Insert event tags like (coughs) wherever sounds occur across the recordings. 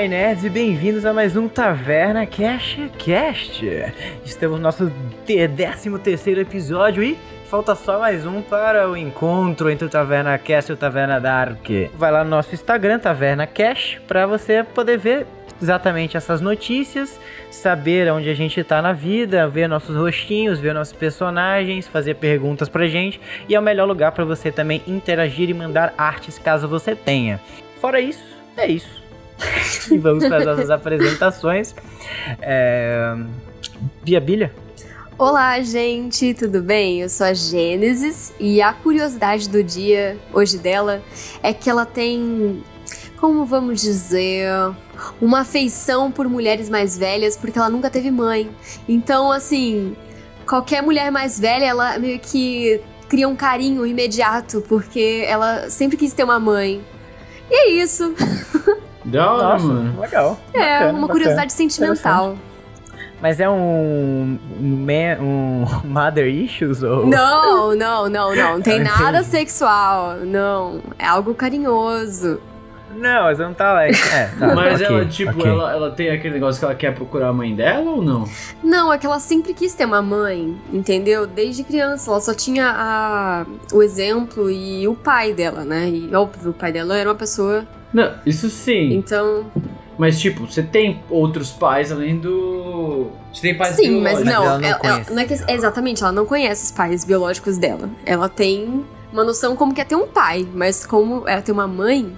Olá, nerds, e bem-vindos a mais um Taverna Cash Cast. Estamos no nosso 13 terceiro episódio e falta só mais um para o encontro entre o Taverna Cast e o Taverna Dark. Vai lá no nosso Instagram, Taverna Cash, para você poder ver exatamente essas notícias, saber onde a gente tá na vida, ver nossos rostinhos, ver nossos personagens, fazer perguntas pra gente e é o melhor lugar para você também interagir e mandar artes caso você tenha. Fora isso, é isso. (laughs) e vamos para as nossas apresentações. É... Bia Bilha? Olá, gente, tudo bem? Eu sou a Gênesis e a curiosidade do dia hoje dela é que ela tem, como vamos dizer, uma afeição por mulheres mais velhas porque ela nunca teve mãe. Então, assim, qualquer mulher mais velha, ela meio que cria um carinho imediato porque ela sempre quis ter uma mãe. E é isso. (laughs) Da hora, Nossa, mano. legal. É, Bacana, uma bacana. curiosidade sentimental. Mas é um, um, um (laughs) mother issues ou Não, não, não, não. Não tem (laughs) nada entendi. sexual. Não. É algo carinhoso. Não, mas não tá lá. É, tá, (laughs) Mas ok, ela, tipo, ok. ela, ela tem aquele negócio que ela quer procurar a mãe dela ou não? Não, é que ela sempre quis ter uma mãe, entendeu? Desde criança. Ela só tinha a, o exemplo e o pai dela, né? E óbvio, o pai dela era uma pessoa. Não, isso sim. Então. Mas, tipo, você tem outros pais além do. Você tem pais Sim, mas biológicos. não. ela não ela- ela- não é que- exatamente, ela não conhece os pais biológicos dela. Ela tem uma noção como que é ter um pai, mas como é ter uma mãe,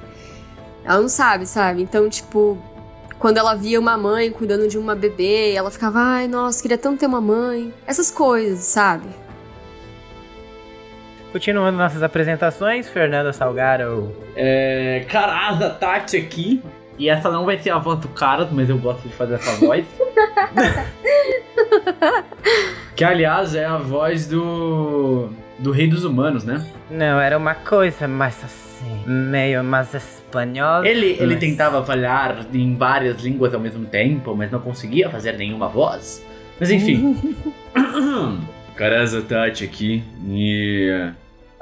ela não sabe, sabe? Então, tipo. Quando ela via uma mãe cuidando de uma bebê, ela ficava, ai, nossa, queria tanto ter uma mãe. Essas coisas, sabe? Continuando nossas apresentações, Fernanda Salgaro. É. Carada, Tati aqui. E essa não vai ser a voz do cara, mas eu gosto de fazer essa voz. (laughs) que, aliás, é a voz do. Do Rei dos Humanos, né? Não, era uma coisa mais assim, meio mais espanhol. Ele, ele mas- tentava falar em várias línguas ao mesmo tempo, mas não conseguia fazer nenhuma voz. Mas enfim. (laughs) (coughs) Caraza Tati aqui. E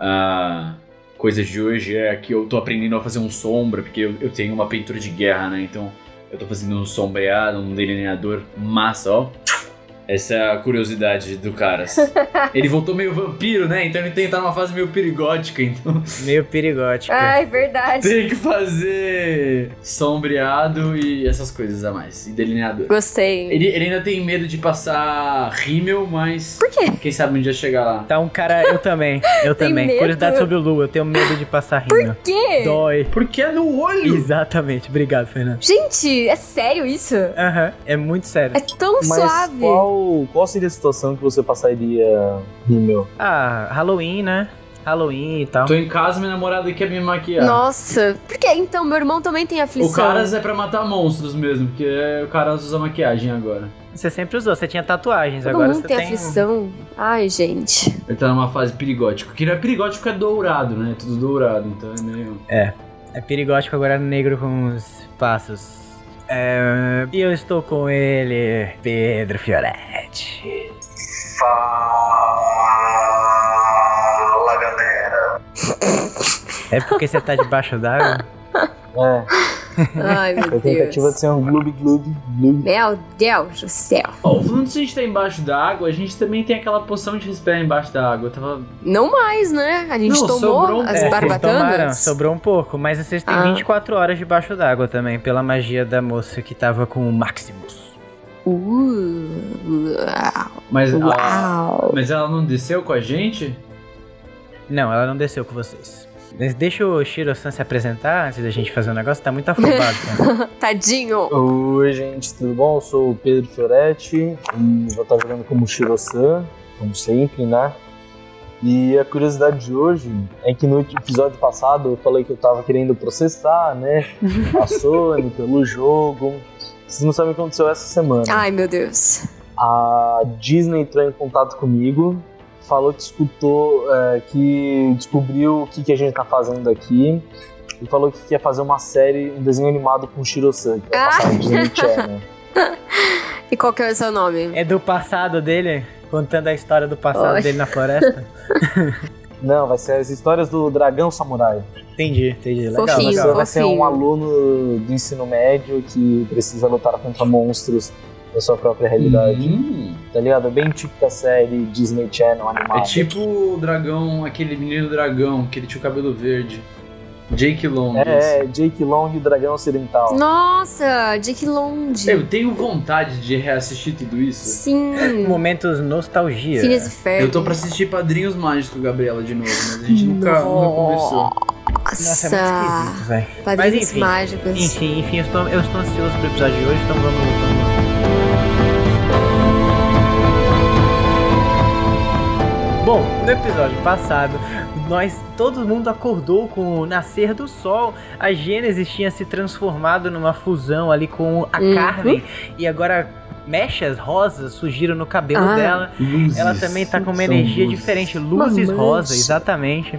a coisa de hoje é que eu tô aprendendo a fazer um sombra, porque eu, eu tenho uma pintura de guerra, né? Então eu tô fazendo um sombreado, um delineador massa, ó. Essa é a curiosidade do Caras. (laughs) ele voltou meio vampiro, né? Então ele tem que estar numa fase meio perigótica, então Meio perigótica. Ai, verdade. tem que fazer sombreado e essas coisas a mais. E delineador. Gostei. Ele, ele ainda tem medo de passar rímel, mas. Por quê? Quem sabe um dia chegar lá. Tá um cara, eu também, eu (laughs) Tem também. medo? Curiosidade sobre o Lu, eu tenho medo de passar rímel. Por quê? Dói. Porque é no olho! Exatamente, obrigado, Fernanda. Gente, é sério isso? Aham, é muito sério. É tão Mas suave. qual, qual seria a situação que você passaria rímel? Ah, Halloween, né? Halloween e tal. Tô em casa, minha namorada quer me maquiar. Nossa, por que? Então, meu irmão também tem aflição. O Caras é pra matar monstros mesmo, porque o Caras usa maquiagem agora. Você sempre usou, você tinha tatuagens, Todo agora mundo você tem tem. aflição. Ai, gente. Ele tá numa fase perigótica. Que não é perigótico, é dourado, né? Tudo dourado, então é meio. É perigótico agora negro com os passos. É, E eu estou com ele, Pedro Fioretti. Fala galera. É porque você tá debaixo d'água? (laughs) É, Ai, meu a tentativa Deus. de ser um gloob gloob gloob. Meu Deus do céu. Ó, falando se a gente tá embaixo da água, a gente também tem aquela poção de respirar embaixo da água. Eu tava. Não mais, né? A gente Não, tomou sobrou um- as É, vocês tomaram, barbatanas. sobrou um pouco, mas vocês têm Ah. 24 horas debaixo d'água também, pela magia da moça que tava com o Maximus. Uh, Mas, ela, uau. mas ela não desceu com a gente? Não, ela não desceu com vocês. Mas deixa o Shiro-san se apresentar antes da gente fazer o negócio, tá muito afobado, (laughs) cara. Tadinho. Oi, gente, tudo bom? Eu sou o Pedro Fioretti e vou estar jogando como Shiro-san, como sempre, né? E a curiosidade de hoje é que no episódio passado eu falei que eu tava querendo processar, né? (laughs) A Sony pelo jogo. Vocês não sabem o que aconteceu essa semana. Ai, meu Deus. a Disney entrou em contato comigo, falou que escutou, é, que descobriu o que, que a gente tá fazendo aqui e falou que quer fazer uma série, um desenho animado com o Shiro-san, no Disney Channel. (laughs) E qual que é o seu nome? É do passado dele, contando a história do passado Oi. dele na floresta. (laughs) Não, vai ser as histórias do dragão samurai. Entendi, entendi. Legal, Fofinho. vai ser um aluno do ensino médio que precisa lutar contra monstros da sua própria realidade. Hum. Tá ligado? É bem típica série Disney Channel animada. É tipo o dragão, aquele menino dragão, que ele tinha o cabelo verde. Jake Long. É, é, Jake Long e o Dragão Ocidental. Nossa, Jake Long. Eu tenho vontade de reassistir tudo isso. Sim. (laughs) Momentos nostalgia. Phineas e Ferb. Eu tô pra assistir Padrinhos Mágicos Gabriela de novo, mas a gente nunca, nunca começou. Nossa, é muito esquisito, velho. Padrinhos Mas enfim, mágicos. Enfim, enfim, eu estou, eu estou ansioso pro episódio de hoje, então vamos, vamos Bom, no episódio passado, nós todo mundo acordou com o nascer do sol. A Gênesis tinha se transformado numa fusão ali com a Uhum. Carmen e agora mechas rosas surgiram no cabelo Ah. dela. Luzes. Ela também tá com uma São energia luzes. diferente, luzes Uma rosa, exatamente.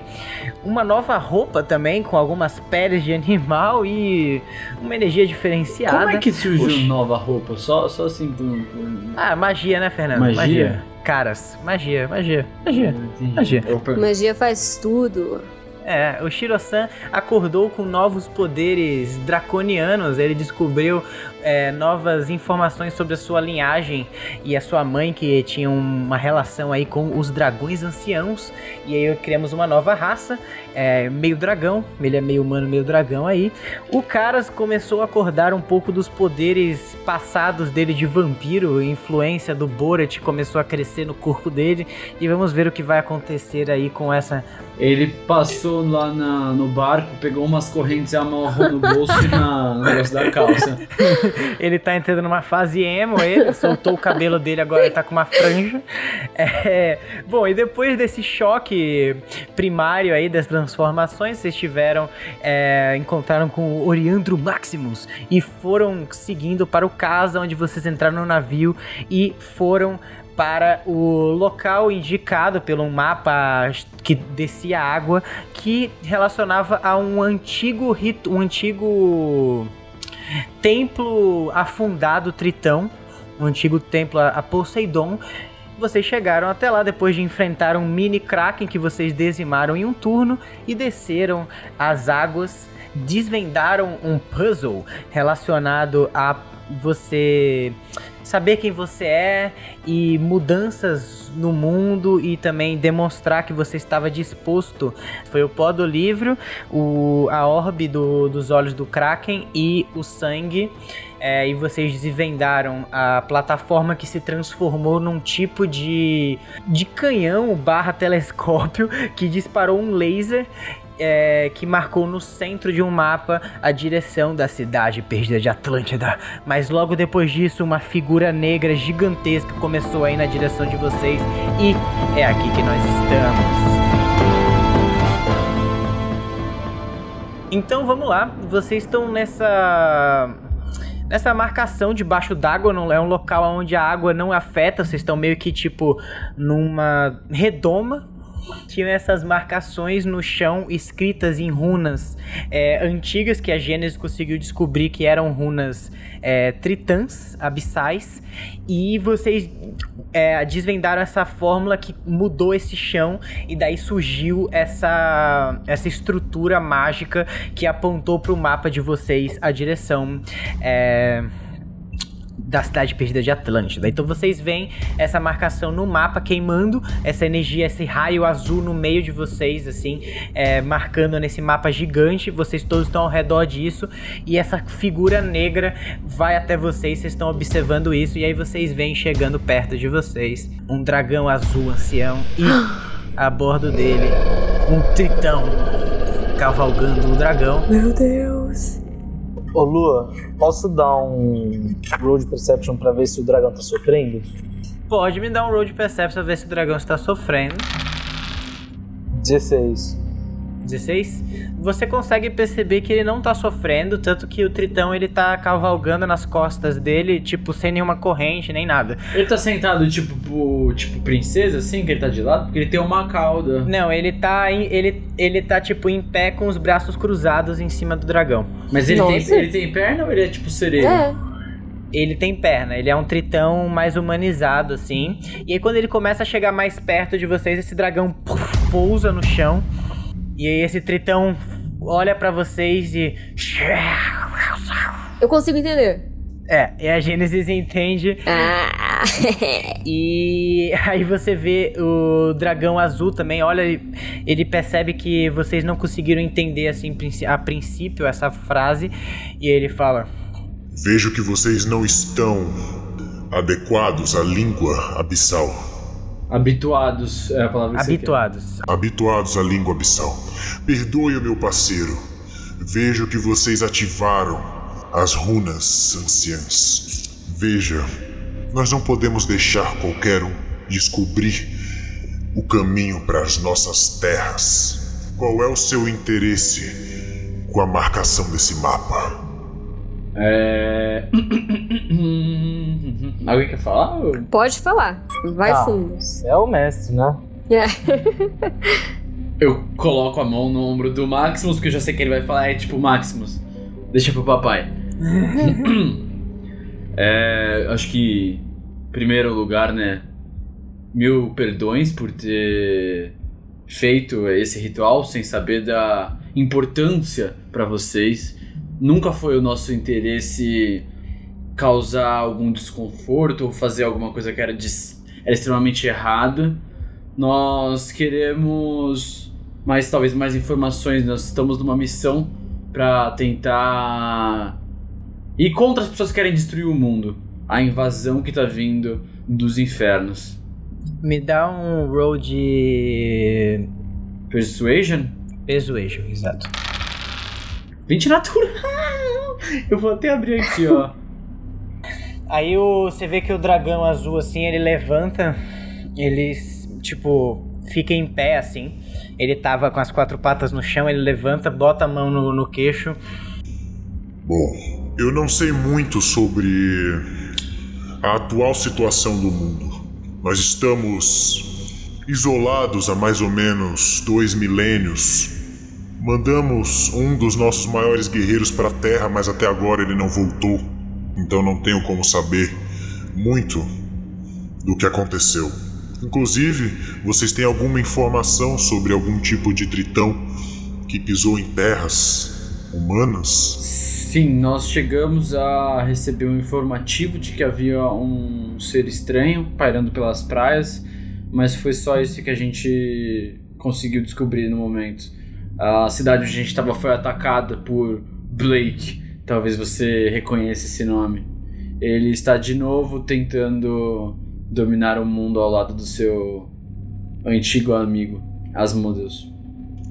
Uma nova roupa também, com algumas peles de animal e uma energia diferenciada. Como é que surgiu Oxi. nova roupa? Só, só assim por. por... Ah, magia, né, Fernando? Magia? Caras, magia, magia, magia. Magia. Magia faz tudo. É, o Shiro-san acordou com novos poderes draconianos. Ele descobriu é, novas informações sobre a sua linhagem e a sua mãe, que tinha uma relação aí com os dragões anciãos. E aí criamos uma nova raça, é, meio dragão. Ele é meio humano, meio dragão aí. O Caras começou a acordar um pouco dos poderes passados dele de vampiro. A influência do Borat começou a crescer no corpo dele. E vamos ver o que vai acontecer aí com essa Ele passou lá na- no barco, pegou umas correntes e amarrou no bolso e na, no negócio da calça. (laughs) Ele tá entrando numa fase emo, ele soltou o cabelo dele, agora ele tá com uma franja. É, bom, e depois desse choque primário aí das transformações, vocês tiveram, é, encontraram com o Oriandro Maximus e foram seguindo para o casa onde vocês entraram no navio e foram para o local indicado pelo mapa que descia água que relacionava a um antigo rito, um antigo templo afundado Tritão, um antigo templo a Poseidon. Vocês chegaram até lá depois de enfrentar um mini Kraken que vocês dizimaram em um turno e desceram as águas, desvendaram um puzzle relacionado a você saber quem você é e mudanças no mundo e também demonstrar que você estava disposto. Foi o pó do livro, o, a orbe do- dos olhos do Kraken e o sangue. É, e vocês desvendaram a plataforma que se transformou num tipo de, de canhão barra telescópio que disparou um laser é, que marcou no centro de um mapa a direção da cidade perdida de Atlântida. Mas logo depois disso, uma figura negra gigantesca começou a ir na direção de vocês e é aqui que nós estamos. Então vamos lá, vocês estão nessa nessa marcação debaixo d'água, não é um local onde a água não afeta, vocês estão meio que tipo numa redoma. Tinha essas marcações no chão escritas em runas é, antigas que a Gênesis conseguiu descobrir que eram runas é, tritãs, abissais, e vocês é, desvendaram essa fórmula que mudou esse chão e daí surgiu essa, essa estrutura mágica que apontou para o mapa de vocês a direção é, da cidade perdida de Atlântida. Então vocês veem essa marcação no mapa queimando essa energia, esse raio azul no meio de vocês, assim, é, marcando nesse mapa gigante. Vocês todos estão ao redor disso e essa figura negra vai até vocês. Vocês estão observando isso e aí vocês veem chegando perto de vocês um dragão azul ancião e a bordo dele um tritão cavalgando o dragão. Meu Deus. Ô Lua, posso dar um Road Perception pra ver se o dragão tá sofrendo? Pode me dar um roll de perception pra ver se o dragão está sofrendo. 16. 16. Você consegue perceber que ele não tá sofrendo, tanto que o Tritão ele tá cavalgando nas costas dele, tipo, sem nenhuma corrente, nem nada. Ele tá sentado tipo, pro- tipo princesa, assim, que ele tá de lado, porque ele tem uma cauda. Não, ele tá em- ele ele tá tipo em pé com os braços cruzados em cima do dragão. Mas ele tem, ele tem perna ou ele é tipo sereio? É. Ele tem perna, ele é um tritão mais humanizado assim. E aí quando ele começa a chegar mais perto de vocês, esse dragão puf, pousa no chão. E aí esse tritão olha pra vocês e. Eu consigo entender. É, e a Gênesis entende. Ah. E aí você vê o dragão azul também, olha, ele, percebe que vocês não conseguiram entender assim a princípio essa frase. E ele fala: Vejo que vocês não estão adequados à língua abissal. Habituados é a palavra que você habituados. Habituados à língua abissal. Perdoe o meu parceiro. Vejo que vocês ativaram as runas anciãs. Veja, nós não podemos deixar qualquer um descobrir o caminho para as nossas terras. Qual é o seu interesse com a marcação desse mapa? É. (coughs) Alguém quer falar? Pode falar. Vai Ah. fundo. É o mestre, né? É. (laughs) Eu coloco a mão no ombro do Maximus, porque eu já sei que ele vai falar, é tipo, Maximus, deixa pro papai. (coughs) é, acho que, em primeiro lugar, né, mil perdões por ter feito esse ritual sem saber da importância pra vocês. Nunca foi o nosso interesse causar algum desconforto ou fazer alguma coisa que era, dis- era extremamente errada. Nós queremos mais talvez mais informações. Nós estamos numa missão pra tentar ir contra as pessoas que querem destruir o mundo. A invasão que tá vindo dos infernos. Me dá um roll de. Persuasion? Persuasion, exato. 20 natural. Eu vou até abrir aqui, ó. Aí o, você vê que o dragão azul, assim, ele levanta, ele, tipo, fica em pé, assim. Ele tava com as quatro patas no chão, ele levanta, bota a mão no, no queixo. Bom, eu não sei muito sobre a atual situação do mundo. Nós estamos isolados há mais ou menos dois milênios. Mandamos um dos nossos maiores guerreiros para a Terra, mas até agora ele não voltou. Então não tenho como saber muito do que aconteceu. Inclusive, vocês têm alguma informação sobre algum tipo de tritão que pisou em terras humanas? Sim, nós chegamos a receber um informativo de que havia um ser estranho pairando pelas praias, mas foi só isso que a gente conseguiu descobrir no momento. A cidade onde a gente estava foi atacada por Blake. Talvez você reconheça esse nome. Ele está de novo tentando dominar o mundo ao lado do seu antigo amigo, Asmodeus.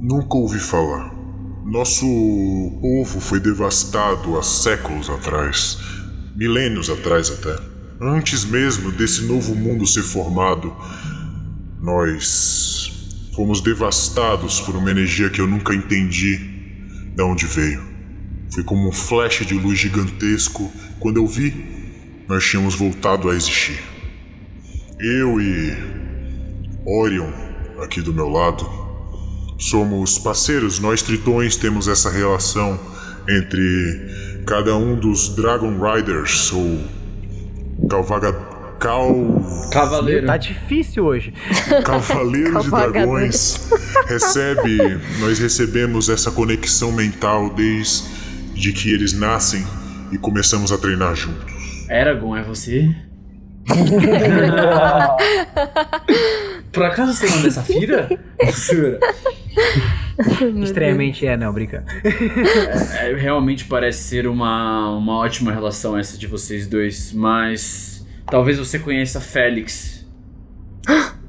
Nunca ouvi falar. Nosso povo foi devastado há séculos atrás, milênios atrás até. Antes mesmo desse novo mundo ser formado, nós fomos devastados por uma energia que eu nunca entendi de onde veio. Foi como um flash de luz gigantesco. Quando eu vi, nós tínhamos voltado a existir. Eu e Orion, aqui do meu lado, somos parceiros. Nós tritões temos essa relação entre cada um dos Dragon Riders ou Calvaga. Cal... Cavaleiro. Tá difícil hoje. (laughs) Cavaleiros de. Dragões recebe, nós recebemos essa conexão mental desde que eles nascem e começamos a treinar juntos. Eragon, é você? (laughs) Por acaso você não é Safira? Estranhamente é, não, brincando. É, realmente parece ser uma, uma ótima relação essa de vocês dois, mas talvez você conheça Félix,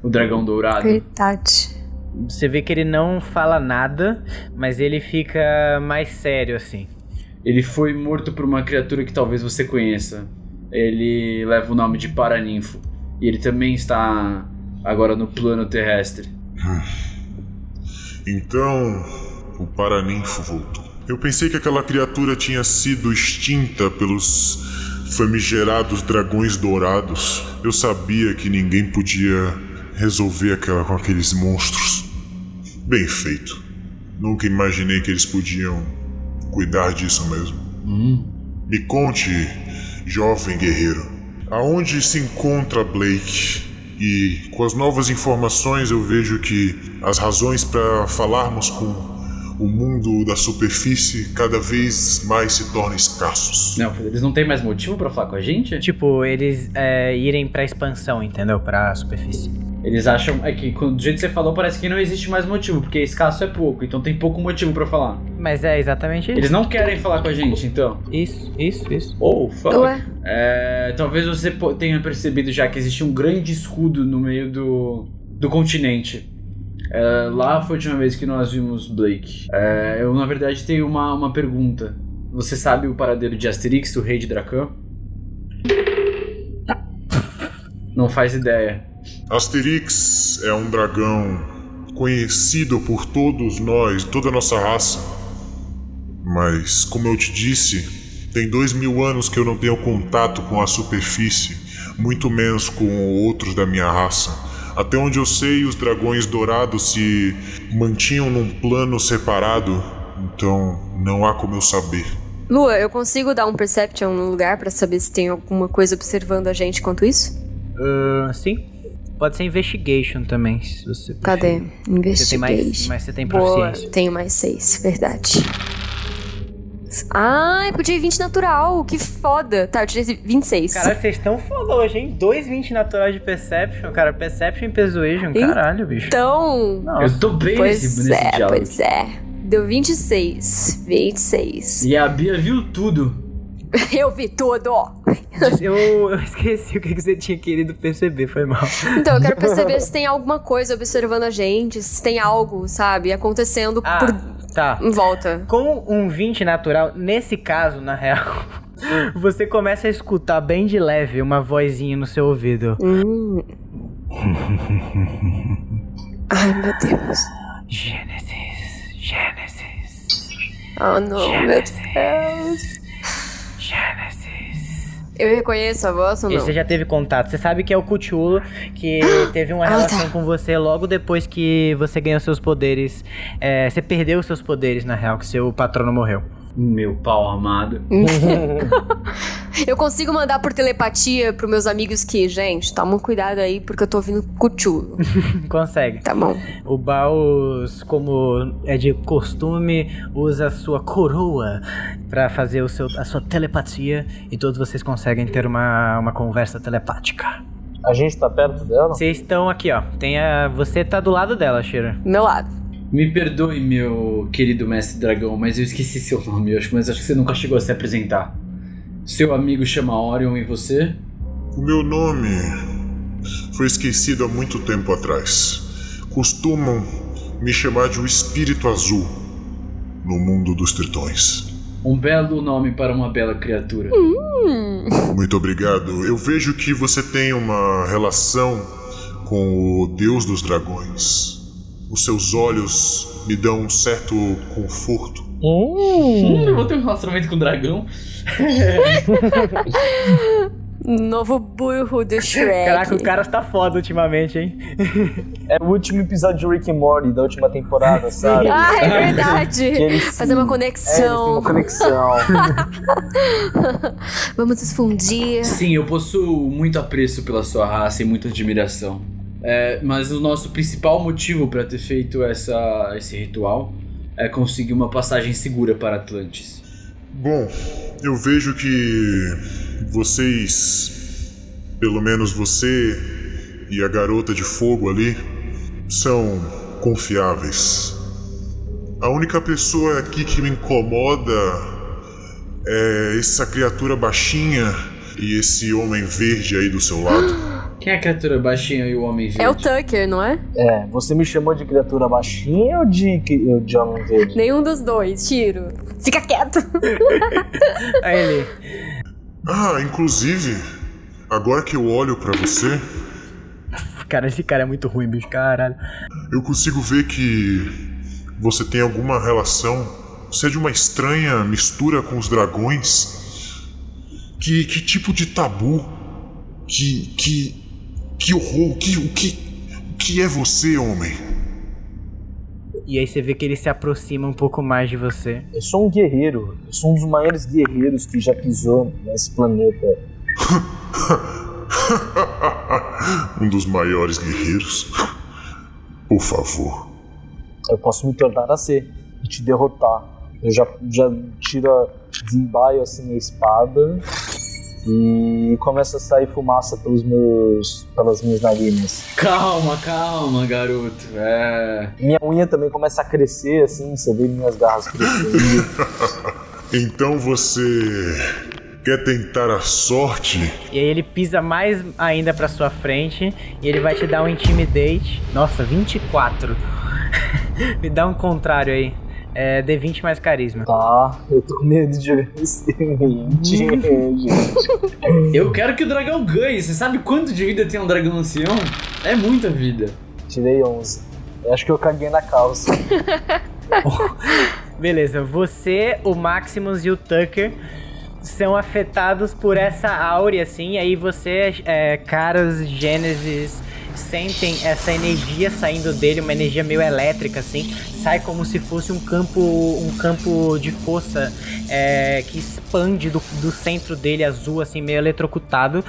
o dragão dourado. Verdade. Você vê que ele não fala nada, mas ele fica mais sério, assim. Ele foi morto por uma criatura que talvez você conheça. Ele leva o nome de Paraninfo. E ele também está agora no plano terrestre. Então, o Paraninfo voltou. Eu pensei que aquela criatura tinha sido extinta pelos famigerados dragões dourados. Eu sabia que ninguém podia resolver aquela com aqueles monstros. Bem feito. Nunca imaginei que eles podiam cuidar disso mesmo. Me conte, jovem guerreiro, aonde se encontra Blake E com as novas informações eu vejo que as razões para falarmos com o mundo da superfície cada vez mais se tornam escassos. Não, eles não têm mais motivo pra falar com a gente? Tipo, eles é, irem pra expansão, entendeu? Pra superfície. Eles acham. É que do jeito que você falou, parece que não existe mais motivo, porque escasso é pouco, então tem pouco motivo pra falar. Mas é exatamente isso. Eles não querem falar com a gente, então. Isso, isso, isso. Oh, fuck. Ué? É, talvez você tenha percebido já que existe um grande escudo no meio do, do continente. É, lá foi a última vez que nós vimos Blake. É, eu, na verdade, tenho uma, uma pergunta. Você sabe o paradeiro de Asterix, o rei de Dracan? Não faz ideia. Asterix é um dragão conhecido por todos nós, toda a nossa raça. Mas, como eu te disse, tem dois mil anos que eu não tenho contato com a superfície, muito menos com outros da minha raça. Até onde eu sei, os dragões dourados se mantinham num plano separado, então não há como eu saber. Lua, eu consigo dar um perception no lugar pra saber se tem alguma coisa observando a gente enquanto isso? Ah, sim. Pode ser investigation também, se você Cadê? preferir. Investigation. Você tem mais, mas você tem Boa, proficiência. tenho mais seis, verdade. Ah, eu podia ir 20 natural, que foda. Tá, eu tirei 26. Caralho, vocês estão foda hoje, hein? 2,20 natural de Perception, cara. Perception e Persuasion, caralho, bicho. Então. Nossa. Eu tô bem Pois nesse, nesse é, diálogo. pois é. Deu 26. 26. E a Bia viu tudo. (laughs) Eu vi tudo. Eu, eu esqueci o que que você tinha querido perceber, foi mal. Então, eu quero (laughs) perceber se tem alguma coisa observando a gente, se tem algo, sabe, acontecendo Ah, por tá. volta. Com um 20 natural, nesse caso, na real, (laughs) você começa a escutar bem de leve uma vozinha no seu ouvido. Hum. (laughs) Ai, meu Deus. Gênesis, Gênesis, Oh, não, meu Deus. Gênesis. Eu reconheço a voz ou E não? você já teve contato. Você sabe que é o Cthulhu que (gasps) teve uma Ah, relação tá. com você logo depois que você ganhou seus poderes. É, você perdeu os seus poderes, na real, que seu patrono morreu. Meu pau amado. (laughs) Eu consigo mandar por telepatia pros meus amigos que, gente, toma um cuidado aí porque eu tô ouvindo Cthulhu. (laughs) Consegue. Tá bom. O Baus, como é de costume, usa a sua coroa pra fazer o seu, a sua telepatia e todos vocês conseguem ter uma, uma conversa telepática. A gente tá perto dela? Vocês estão aqui, ó. Tem a, você tá do lado dela, Shira. Meu lado. Me perdoe, meu querido mestre dragão, mas eu esqueci seu nome, eu acho, mas acho que você nunca chegou a se apresentar. Seu amigo chama Orion e você? O meu nome foi esquecido há muito tempo atrás. Costumam me chamar de o Espírito Azul no mundo dos tritões. Um belo nome para uma bela criatura. Muito obrigado. Eu vejo que você tem uma relação com o Deus dos Dragões. Os seus olhos me dão um certo conforto. Hum. Eu vou ter um relacionamento com o dragão. (laughs) Novo burro do Shrek. Caraca, o cara tá foda ultimamente, hein? É o último episódio de Rick and Morty da última temporada, sabe? Ah, é verdade. Fazer uma É, conexão. uma conexão. (laughs) Vamos nos fundir. Sim, eu possuo muito apreço pela sua raça e muita admiração. É, mas o nosso principal motivo para ter feito essa, esse ritual é conseguir uma passagem segura para Atlantis. Bom, eu vejo que vocês, pelo menos você e a garota de fogo ali, são confiáveis. A única pessoa aqui que me incomoda é essa criatura baixinha e esse homem verde aí do seu lado. (gasps) Quem é a criatura baixinha e o homem verde? É o Tucker, não é? É, você me chamou de criatura baixinha ou de, de homem verde? Nenhum dos dois, tiro. Fica quieto. (laughs) Aí ele. Ah, inclusive, agora que eu olho pra você, Cara, esse cara é muito ruim, bicho. Caralho. eu consigo ver que você tem alguma relação. Você é de uma estranha mistura com os dragões. Que, que tipo de tabu? Que. que. Que horror? Que, o que. o que é você, homem? E aí você vê que ele se aproxima um pouco mais de você. Eu sou um guerreiro. Eu sou um dos maiores guerreiros que já pisou nesse planeta. (laughs) um dos maiores guerreiros. Por favor. Eu posso me tornar a ser e te derrotar. Eu já, já tiro, a- desembaio assim a espada e começa a sair fumaça pelos meus, pelas minhas narinas. Calma, calma, garoto. É. Minha unha também começa a crescer assim, você vê minhas garras crescendo. (laughs) Então você quer tentar a sorte? E aí ele pisa mais ainda pra sua frente e ele vai te dar um intimidate. Nossa, 24. (laughs) Me dá um contrário aí. É D20 mais carisma. tá, eu tô com medo de jogar esse gente. (laughs) Eu quero que o dragão ganhe. Você sabe quanto de vida tem um dragão ancião? É muita vida. Tirei 11. Eu acho que eu caguei na calça. (laughs) Beleza, você, o Maximus e o Tucker são afetados por essa áurea, assim, e aí você, é, caras Gênesis, sentem essa energia saindo dele, uma energia meio elétrica, assim, sai como se fosse um campo, um campo de força é, que expande do, do centro dele, azul, assim, meio eletrocutado.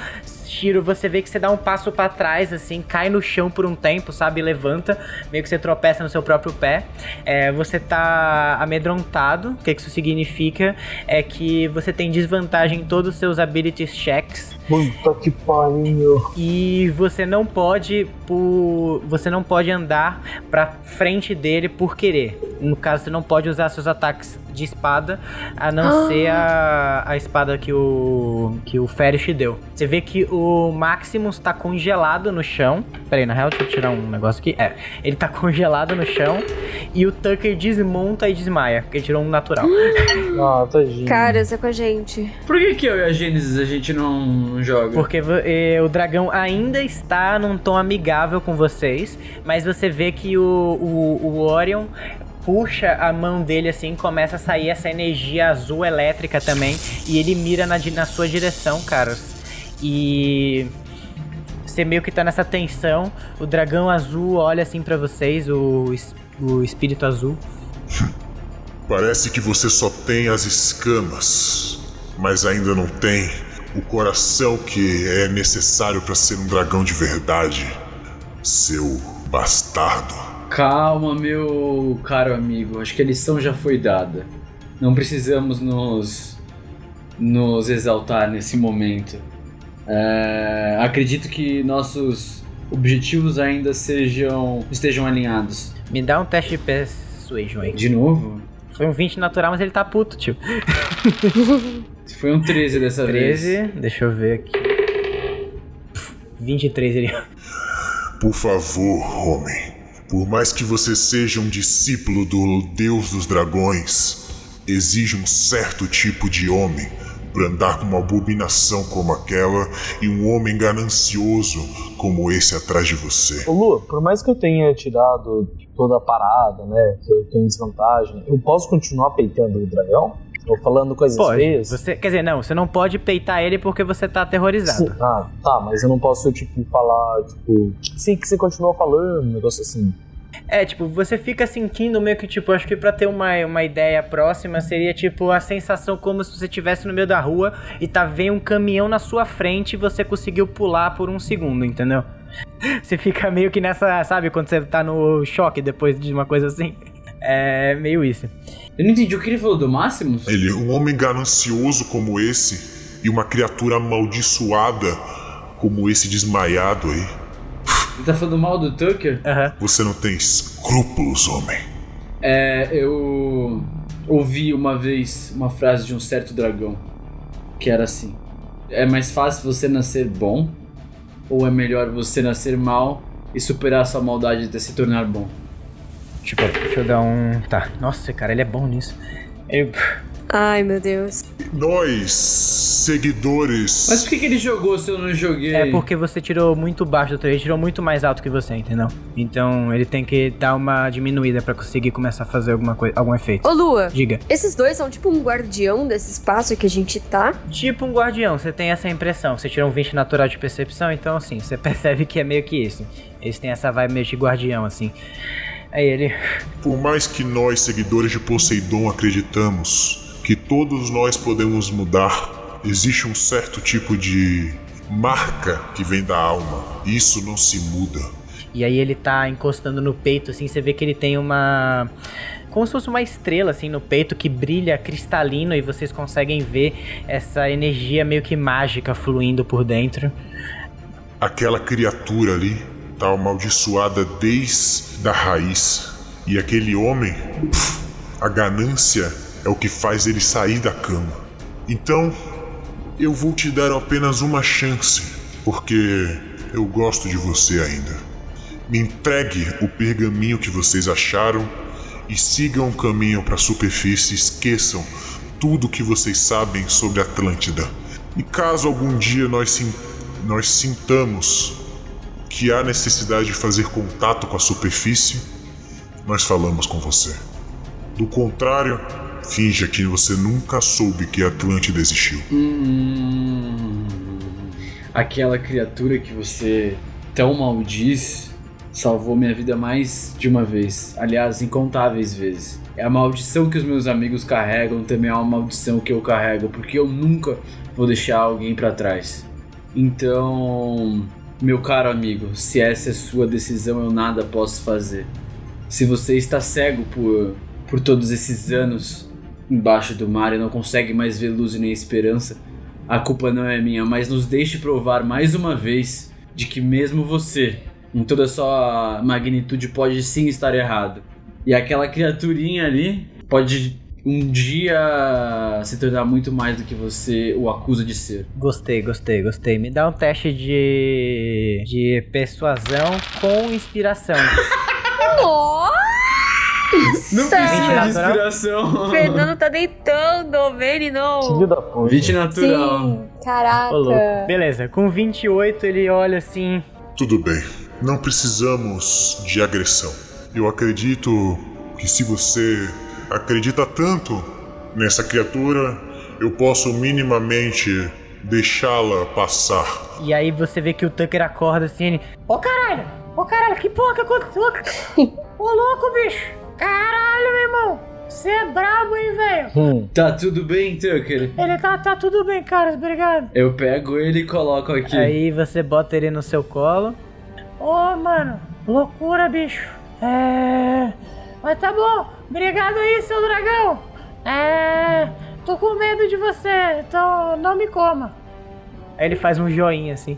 Shiro, você vê que você dá um passo pra trás, assim, cai no chão por um tempo, sabe? Levanta, meio que você tropeça no seu próprio pé. É, você tá amedrontado. O que que isso significa? É que você tem desvantagem em todos os seus abilities checks. Puta que pariu. E você não pode por você não pode andar pra frente dele por querer. No caso, você não pode usar seus ataques de espada, a não ser a, a espada que o que o Ferish te deu. Você vê que o Maximus tá congelado no chão. Peraí, na real, deixa eu tirar um negócio aqui. É, ele tá (laughs) congelado no chão e o Tucker desmonta e desmaia, porque ele tirou um natural. (gasps) Ah, tadinho. Caras, é com a gente. Por que, que eu e a Gênesis a gente não, joga? Porque eh, o dragão ainda está num tom amigável com vocês, mas você vê que o, o, o Orion puxa a mão dele assim, começa a sair essa energia azul elétrica também, e ele mira na, na sua direção, caras. E você meio que tá nessa tensão, o dragão azul olha assim pra vocês, o, o espírito azul. Parece que você só tem as escamas, mas ainda não tem o coração que é necessário para ser um dragão de verdade. Seu bastardo. Calma, meu caro amigo. Acho que a lição já foi dada. Não precisamos nos, nos exaltar nesse momento. É, acredito que nossos objetivos ainda sejam estejam alinhados. Me dá um teste de persuasion aí. De novo? Foi um 20 natural, mas ele tá puto, tio. (laughs) Foi um 13 dessa vez. 13, deixa eu ver aqui. 23 ele. Por favor, homem. Por mais que você seja um discípulo do Deus dos Dragões, exige um certo tipo de homem para andar com uma abominação como aquela e um homem ganancioso como esse atrás de você. Ô Lu, por mais que eu tenha tirado toda a parada, né? Que eu tenho desvantagem, eu posso continuar peitando o dragão? Ou falando coisas Pode. feias? Você, quer dizer, não, você não pode peitar ele porque você tá aterrorizado. Sim, Ah, tá, mas eu não posso, tipo, falar, tipo, sim, que você continua falando, um negócio assim. É, tipo, você fica sentindo meio que, tipo, acho que pra ter uma, uma ideia próxima seria, tipo, a sensação como se você estivesse no meio da rua e tá vendo um caminhão na sua frente e você conseguiu pular por um segundo, entendeu? (laughs) Você fica meio que nessa, sabe, quando você tá no choque depois de uma coisa assim? É meio isso. Eu não entendi o que ele falou do Máximos? Ele, um homem ganancioso como esse e uma criatura amaldiçoada como esse desmaiado aí. Ele tá falando mal do Tucker? Aham. Você não tem escrúpulos, homem. É, eu ouvi uma vez uma frase de um certo dragão que era assim: É mais fácil você nascer bom ou é melhor você nascer mal e superar sua maldade até se tornar bom? Tipo, deixa eu dar um. Tá. Nossa, cara, ele é bom nisso. Ele. Ai, meu Deus. Nós, seguidores. Mas por que, que ele jogou se eu não joguei? É porque você tirou muito baixo do ele tirou muito mais alto que você, entendeu? Então ele tem que dar uma diminuída pra conseguir começar a fazer alguma coisa, algum efeito. Ô, Lua, Diga. esses dois são tipo um guardião desse espaço que a gente tá? Tipo um guardião, você tem essa impressão. Você tirou um 20 natural de percepção, então assim, você (laughs) percebe que é meio que isso. Eles têm essa vibe meio de guardião, assim. Aí ele. Por mais que nós, seguidores de Poseidon, acreditamos que todos nós podemos mudar, existe um certo tipo de marca que vem da alma. Isso não se muda. E aí ele tá encostando no peito, assim, você vê que ele tem uma. Como se fosse uma estrela, assim, no peito que brilha cristalino e vocês conseguem ver essa energia meio que mágica fluindo por dentro. Aquela criatura ali tá amaldiçoada desde a raiz. E aquele homem, a ganância é o que faz ele sair da cama. Então, eu vou te dar apenas uma chance, porque eu gosto de você ainda. Me entregue o pergaminho que vocês acharam e sigam o caminho para a superfície. Esqueçam tudo que vocês sabem sobre Atlântida. E caso algum dia nós, nós sintamos que há necessidade de fazer contato com a superfície, nós falamos com você. Do contrário, finja que você nunca soube que Atlântida existiu. Hum, aquela criatura que você tão maldiz salvou minha vida mais de uma vez. Aliás, incontáveis vezes. É a maldição que os meus amigos carregam, também é uma maldição que eu carrego, porque eu nunca vou deixar alguém para trás. Então, meu caro amigo, se essa é sua decisão, eu nada posso fazer. Se você está cego por, por todos esses anos embaixo do mar e não consegue mais ver luz nem esperança, a culpa não é minha, mas nos deixe provar mais uma vez de que mesmo você, em toda a sua magnitude, pode sim estar errado. E aquela criaturinha ali pode um dia se tornar muito mais do que você o acusa de ser. Gostei, gostei, gostei. Me dá um teste de. de persuasão com inspiração. (laughs) Nossa! Não precisa de inspiração. O Fernando tá deitando, vem não. Filho da puta. 20 natural. Sim, caraca. Ô, louco. Beleza, com 28 ele olha assim. Tudo bem, não precisamos de agressão. Eu acredito que se você acredita tanto nessa criatura, eu posso minimamente deixá-la passar. E aí você vê que o Tucker acorda assim. Ele, Ô caralho! Ô caralho, que porra que aconteceu? (laughs) Ô louco, bicho! Caralho, meu irmão! Você é brabo, hein, velho? Hum. Tá tudo bem, Tucker? Ele tá, tá tudo bem, cara, obrigado. Eu pego ele e coloco aqui. Aí você bota ele no seu colo. Ô, mano, loucura, bicho. É. Mas tá bom, obrigado aí, seu dragão. É. Tô com medo de você, então não me coma. Aí ele faz um joinha assim.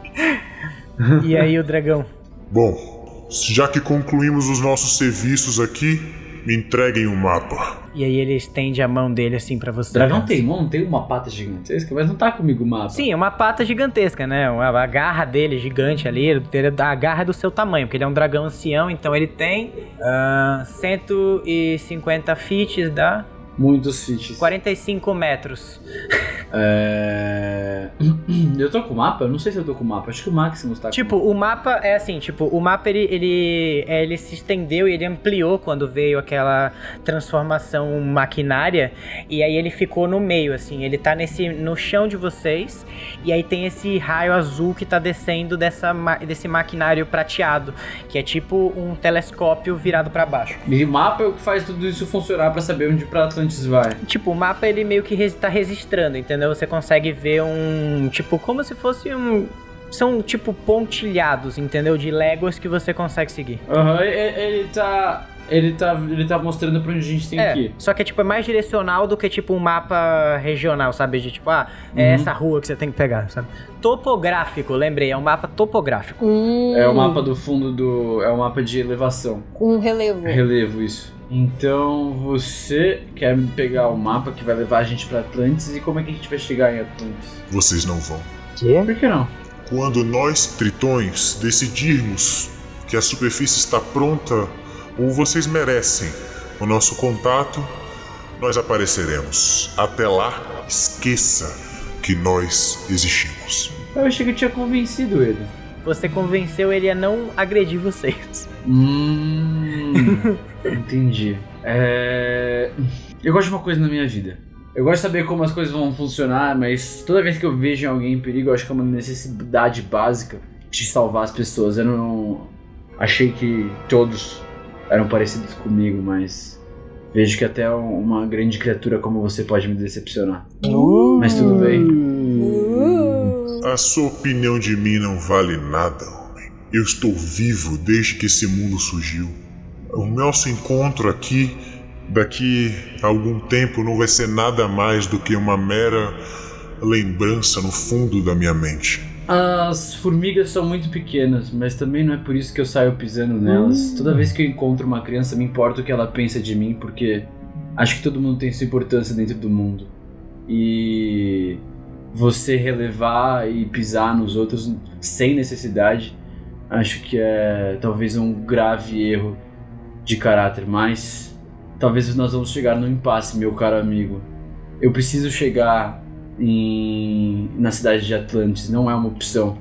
(laughs) e aí o dragão. Bom, já que concluímos os nossos serviços aqui, me entreguem o mapa. E aí ele estende a mão dele assim pra você. Dragão tem mão, tem uma pata gigantesca, mas não tá comigo mapa. Sim, é uma pata gigantesca, né? A garra dele gigante ali, a garra é do seu tamanho, porque ele é um dragão ancião, então ele tem ah, 150 feet, dá Muitos feats. 45 metros. É... (clears throat) Eu tô com o mapa? Eu não sei se eu tô com o mapa. Acho que o Maximus tá Tipo, o mapa é assim, tipo, o mapa ele, ele, é, ele se estendeu e ele ampliou quando veio aquela transformação maquinária e aí ele ficou no meio, assim, ele tá nesse, no chão de vocês e aí tem esse raio azul que tá descendo dessa, desse maquinário prateado, que é tipo um telescópio virado pra baixo. com... E o mapa é o que faz tudo isso funcionar pra saber onde pra Atlantis vai. Tipo, o mapa ele meio que res- tá registrando, entendeu? Você consegue ver um, tipo, como se fosse um... São tipo pontilhados, entendeu? De léguas que você consegue seguir. Aham, e- e- ele tá. Ele tá. Ele tá mostrando pra onde a gente tem É, que ir. só que é tipo é mais direcional do que tipo um mapa regional, sabe? De tipo, ah, é Uhum. essa rua que você tem que pegar, sabe? Topográfico, lembrei, é um mapa topográfico. Hum, É o mapa do fundo do. É o mapa de elevação. Com relevo. Relevo, isso. Então você quer pegar o mapa que vai levar a gente pra Atlantis e como é que a gente vai chegar em Atlantis? Vocês não vão. Quê? Por que não? Quando nós, tritões, decidirmos que a superfície está pronta ou vocês merecem o nosso contato, nós apareceremos. Até lá, esqueça que nós existimos. Eu achei que eu tinha convencido ele. Você convenceu ele a não agredir vocês. Hum. (laughs) entendi. É. Eu gosto de uma coisa na minha vida. Eu gosto de saber como as coisas vão funcionar, mas toda vez que eu vejo alguém em perigo, eu acho que é uma necessidade básica de salvar as pessoas. Eu não achei que todos eram parecidos comigo, mas vejo que até uma grande criatura como você pode me decepcionar. Mas tudo bem. Uh. A sua opinião de mim não vale nada, homem. Eu estou vivo desde que esse mundo surgiu. O nosso encontro aqui, daqui a algum tempo, não vai ser nada mais do que uma mera lembrança no fundo da minha mente. As formigas são muito pequenas, mas também não é por isso que eu saio pisando nelas. Toda vez que eu encontro uma criança, me importa o que ela pensa de mim, porque acho que todo mundo tem sua importância dentro do mundo. E você relevar e pisar nos outros sem necessidade, acho que é talvez um grave erro de caráter, mas talvez nós vamos chegar no impasse, meu caro amigo. Eu preciso chegar em, na cidade de Atlantis, não é uma opção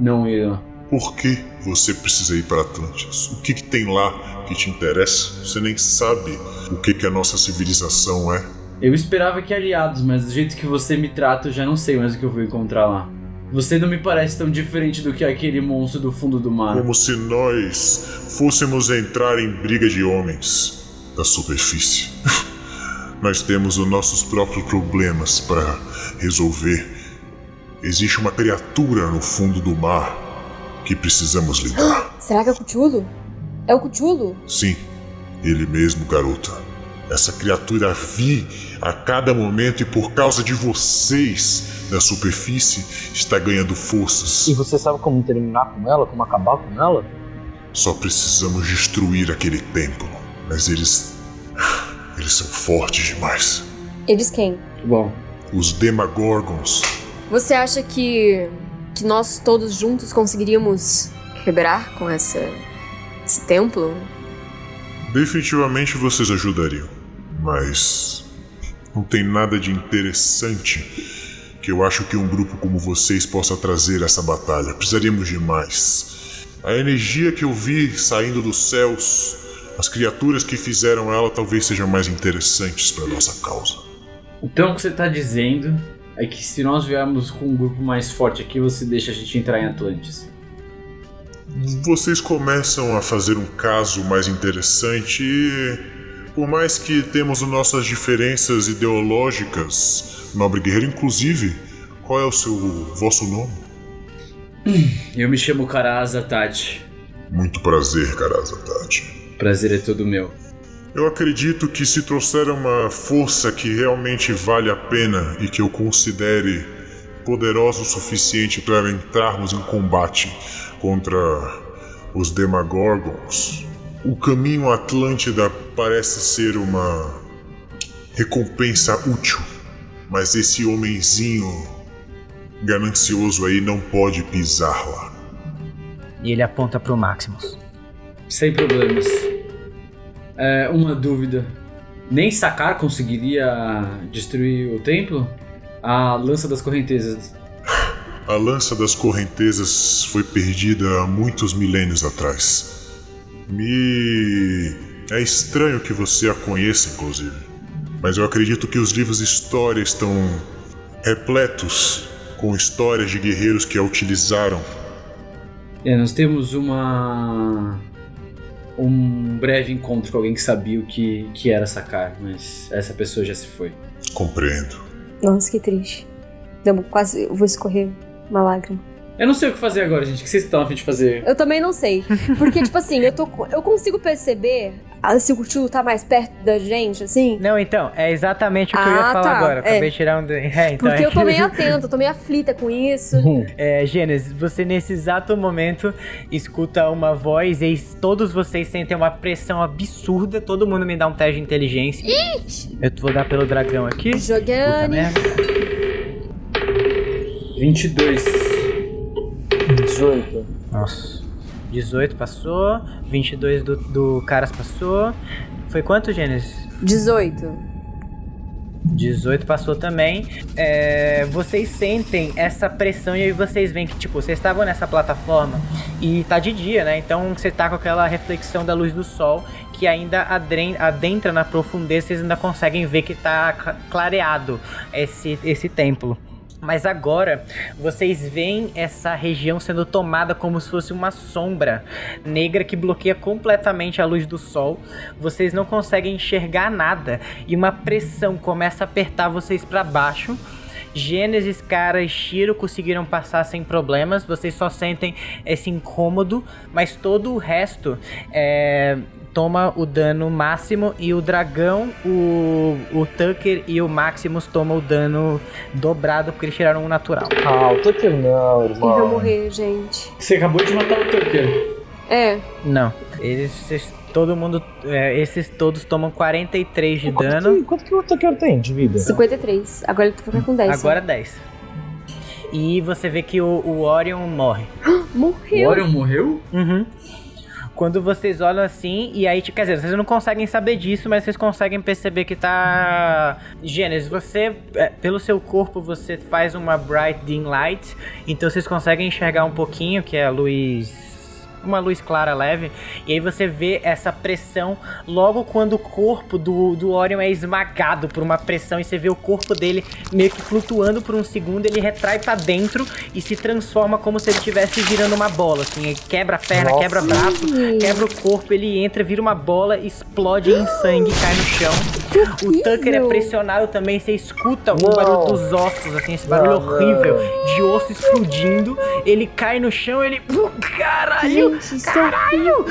não ir lá. Por que você precisa ir para Atlantis? O que, que tem lá que te interessa? Você nem sabe o que, que a nossa civilização é. Eu esperava que aliados, mas do jeito que você me trata, eu já não sei mais o que eu vou encontrar lá. Você não me parece tão diferente do que aquele monstro do fundo do mar. Como se nós fôssemos entrar em briga de homens da superfície. (laughs) nós temos os nossos próprios problemas para resolver. Existe uma criatura no fundo do mar que precisamos lidar. (gasps) Será que é o Cthulhu? É o Cthulhu? Sim, ele mesmo, garota. Essa criatura vi a cada momento e por causa de vocês da superfície está ganhando forças. E você sabe como terminar com ela? Como acabar com ela? Só precisamos destruir aquele templo. Mas eles. Eles são fortes demais. Eles quem? Bom, Os Demagorgons. Você acha que que nós todos juntos conseguiríamos quebrar com essa esse templo? Definitivamente vocês ajudariam. Mas. Não tem nada de interessante que eu acho que um grupo como vocês possa trazer a essa batalha. Precisaríamos de mais. A energia que eu vi saindo dos céus, as criaturas que fizeram ela talvez sejam mais interessantes para nossa causa. então o que você tá dizendo é que se nós viermos com um grupo mais forte aqui, você deixa a gente entrar em Atlantis. Vocês começam a fazer um caso mais interessante e, por mais que temos nossas diferenças ideológicas, nobre guerreiro, inclusive, qual é o seu vosso nome? Eu me chamo Karaza Tati. Muito prazer, Karazatati. Prazer é todo meu. Eu acredito que se trouxer uma força que realmente vale a pena e que eu considere poderosa o suficiente para entrarmos em combate contra os Demagorgons, o caminho Atlântida parece ser uma recompensa útil. Mas esse homenzinho ganancioso aí não pode pisar lá. E ele aponta pro Maximus. Sem problemas. É, uma dúvida. Nem Sakar conseguiria destruir o templo? A lança das correntezas. A lança das correntezas foi perdida há muitos milênios atrás. Me. É estranho que você a conheça, inclusive. Mas eu acredito que os livros de história estão repletos com histórias de guerreiros que a utilizaram. É, nós temos uma. Um breve encontro com alguém que sabia o que, que era Sakar, mas essa pessoa já se foi. Compreendo. Nossa, que triste. Deu quase. Eu vou escorrer uma lágrima. Eu não sei o que fazer agora, gente. O que vocês estão a fim de fazer? Eu também não sei. Porque, tipo assim, eu, tô, eu consigo perceber ah, se o Cthulhu tá mais perto da gente, assim. Não, então, é exatamente o que eu ia Ah, falar tá, agora. Acabei é. de tirar um. (laughs) É, então, Porque é eu tô que- meio (laughs) atenta, eu tô meio aflita com isso. É, Gênesis, você nesse exato momento escuta uma voz e todos vocês sentem uma pressão absurda. Todo mundo me dá um teste de inteligência. Eu vou dar pelo dragão aqui. Jogando. merda. 22. 18. Nossa. 18 passou. 22 do, do Caras passou. Foi quanto, Gênesis? 18. 18 passou também. É, vocês sentem essa pressão e aí vocês veem que, tipo, vocês estavam nessa plataforma e tá de dia, né? Então você tá com aquela reflexão da luz do sol que ainda adren- adentra na profundeza, vocês ainda conseguem ver que tá cla- clareado esse, esse templo. Mas agora vocês veem essa região sendo tomada como se fosse uma sombra negra que bloqueia completamente a luz do sol. Vocês não conseguem enxergar nada e uma pressão começa a apertar vocês para baixo. Gênesis, Cara e Shiro conseguiram passar sem problemas. Vocês só sentem esse incômodo, mas todo o resto é, toma o dano máximo e o dragão, o, o Tucker e o Maximus tomam o dano dobrado porque eles tiraram um natural. Ah, o Tucker não, Ele vai irmão. morrer, gente. Você acabou de matar o Tucker. É, Não, eles, vocês- todo mundo, é, esses todos tomam 43 de Quanto dano. que, quanto que o Tucker tem de vida? 53. Agora ele ficando com 10. Agora 10. E você vê que o, o Orion morre. (gasps) O Morreu. Orion morreu? Uhum. Quando vocês olham assim, e aí, quer dizer, vocês não conseguem saber disso, mas vocês conseguem perceber que tá. Gênesis, você, é, pelo seu corpo, você faz uma Bright Dim Light, então vocês conseguem enxergar um pouquinho, que é a luz. Uma luz clara leve, e aí você vê essa pressão logo quando o corpo do, do Orion é esmagado por uma pressão, e você vê o corpo dele meio que flutuando por um segundo, ele retrai pra dentro e se transforma como se ele estivesse girando uma bola, assim, ele quebra a perna, Nossa. quebra braço, quebra o corpo, ele entra, vira uma bola, explode em sangue, cai no chão. O Tucker é pressionado também, você escuta o barulho dos ossos, assim, esse barulho horrível de osso explodindo. Ele cai no chão, ele. Caralho! Gente, é horrível.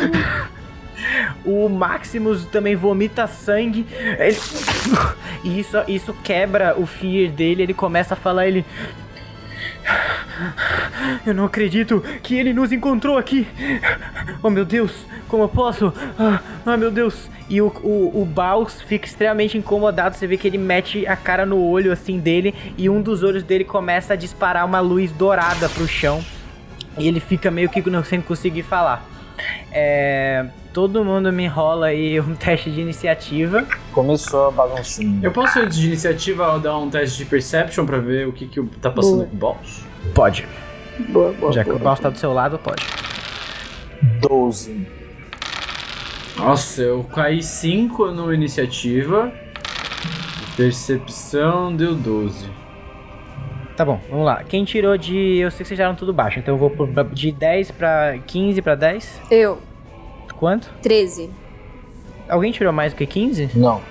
O Maximus também vomita sangue. Ele... E isso, isso quebra o fear dele. Ele começa a falar, ele. Eu não acredito que ele nos encontrou aqui. Oh meu Deus, como eu posso? Ah, ah, meu Deus. E o, o, o Baus fica extremamente incomodado. Você vê que ele mete a cara no olho assim dele. E um dos olhos dele começa a disparar uma luz dourada pro chão. E ele fica meio que não sem conseguir falar. É, todo mundo me enrola aí (laughs) um teste de iniciativa. Começou a baguncinha. Eu posso, antes de iniciativa, dar um teste de perception pra ver o que, que tá passando Boa. com o boss? Pode. Boa, boa. Já que boa. o Baus tá do seu lado, pode. 12. Nossa, eu caí 5 no iniciativa. Percepção deu 12. Tá bom, vamos lá. Quem tirou de. Eu sei que vocês tiraram tudo baixo, então eu vou por- de 10 pra 15 pra 10. Eu, Quanto? 13. Alguém tirou mais do que 15? Não.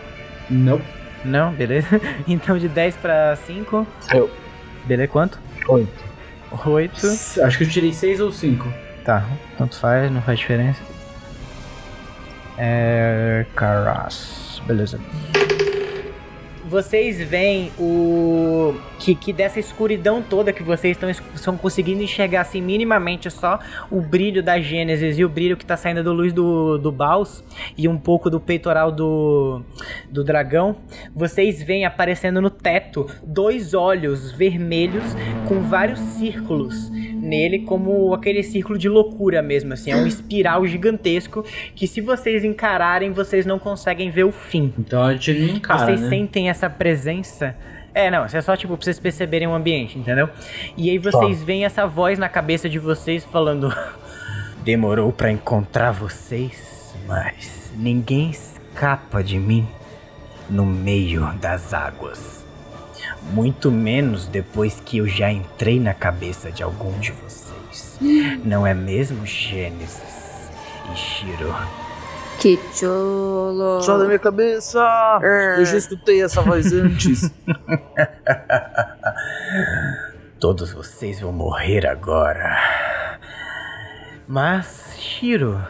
Não. Não, beleza. (laughs) Então de 10 pra 5. Eu. Beleza, quanto? 8. 8. Acho que eu tirei 6 ou 5. Tá, tanto faz, não faz diferença. É. Caras. Beleza. Vocês veem o. Que, que dessa escuridão toda que vocês estão estão conseguindo enxergar assim minimamente só o brilho da Gênesis e o brilho que tá saindo da luz do, do Baus e um pouco do peitoral do, do dragão. Vocês veem aparecendo no teto dois olhos vermelhos com vários círculos nele, como aquele círculo de loucura mesmo, assim. É um espiral gigantesco que se vocês encararem, vocês não conseguem ver o fim. Então a gente não encara, vocês né? sentem essa presença. É, não, isso é só tipo pra vocês perceberem o ambiente, entendeu? E aí vocês veem essa voz na cabeça de vocês falando: (laughs) Demorou pra encontrar vocês, mas ninguém escapa de mim no meio das águas. Muito menos depois que eu já entrei na cabeça de algum de vocês. Não é mesmo, Gênesis e Shiro? Que cholo. Só da minha cabeça! É. Eu já escutei essa voz antes. (laughs) Todos vocês vão morrer agora. Mas, Shiro,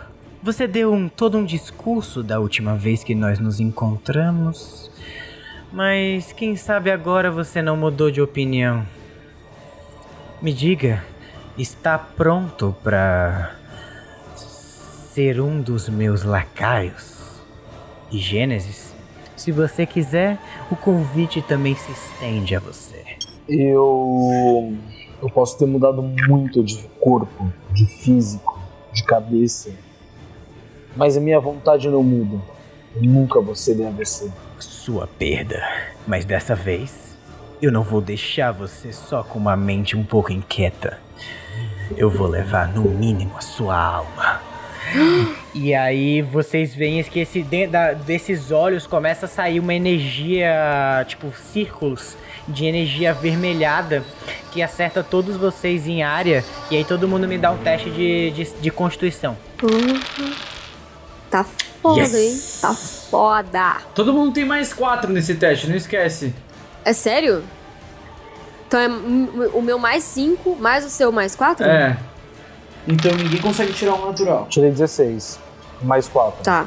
você deu um, todo um discurso da última vez que nós nos encontramos. Mas quem sabe agora você não mudou de opinião? Me diga, está pronto para ser um dos meus lacaios? E Gênesis, se você quiser, o convite também se estende a você. Eu. Eu posso ter mudado muito de corpo, de físico, de cabeça. Mas a minha vontade não muda. Eu nunca vou ceder a você. Sua perda. Mas dessa vez, eu não vou deixar você só com uma mente um pouco inquieta. Eu vou levar no mínimo a sua alma. E aí vocês veem que esse, de- da- desses olhos começa a sair uma energia, tipo círculos de energia avermelhada que acerta todos vocês em área. E aí todo mundo me dá um teste de, de, de constituição. Uhum. Tá foda, Yes. hein? Tá foda. Todo mundo tem mais 4 nesse teste, não esquece. É sério? Então é o meu mais 5, mais o seu mais 4? É. Então ninguém consegue tirar um natural. Tirei 16. Mais 4. Tá.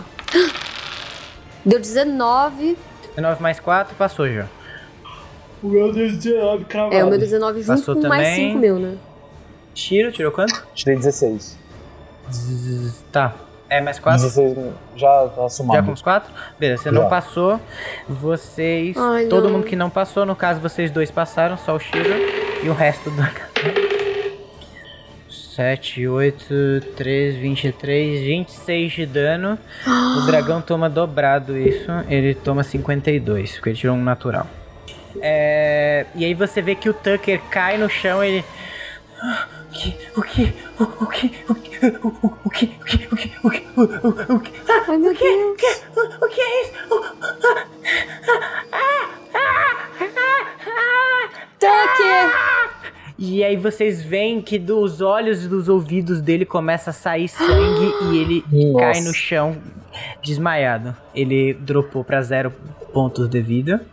Deu 19. 19 mais 4, passou já. O meu deu 19 cravado. É, o meu 19 junto Passou com mais também. 5 meu, né? Tiro, tirou quanto? Tirei 16. Zzz, Tá. É, mais 4? 16 já tá Já somado. com os 4? Beleza, você Já. não passou. Vocês. Ai, todo não. mundo que não passou, no caso vocês dois passaram, só o Shiro e o resto da. (laughs) 7, 8, 3, 23, 26 de dano. O dragão toma dobrado isso. Ele toma 52, porque ele tirou um natural. É, e aí você vê que o Tucker cai no chão, ele. (gasps) O que? O que? O o que? O que? O o- o que? O que? O que? O que? O o- o que? Ah, Ai, meu o que? O Deus. que? O o que é isso? O- Tucker! E aí vocês veem que dos olhos e dos ouvidos dele começa a sair sangue e ele Nossa. cai no chão desmaiado. Ele dropou pra zero pontos de vida.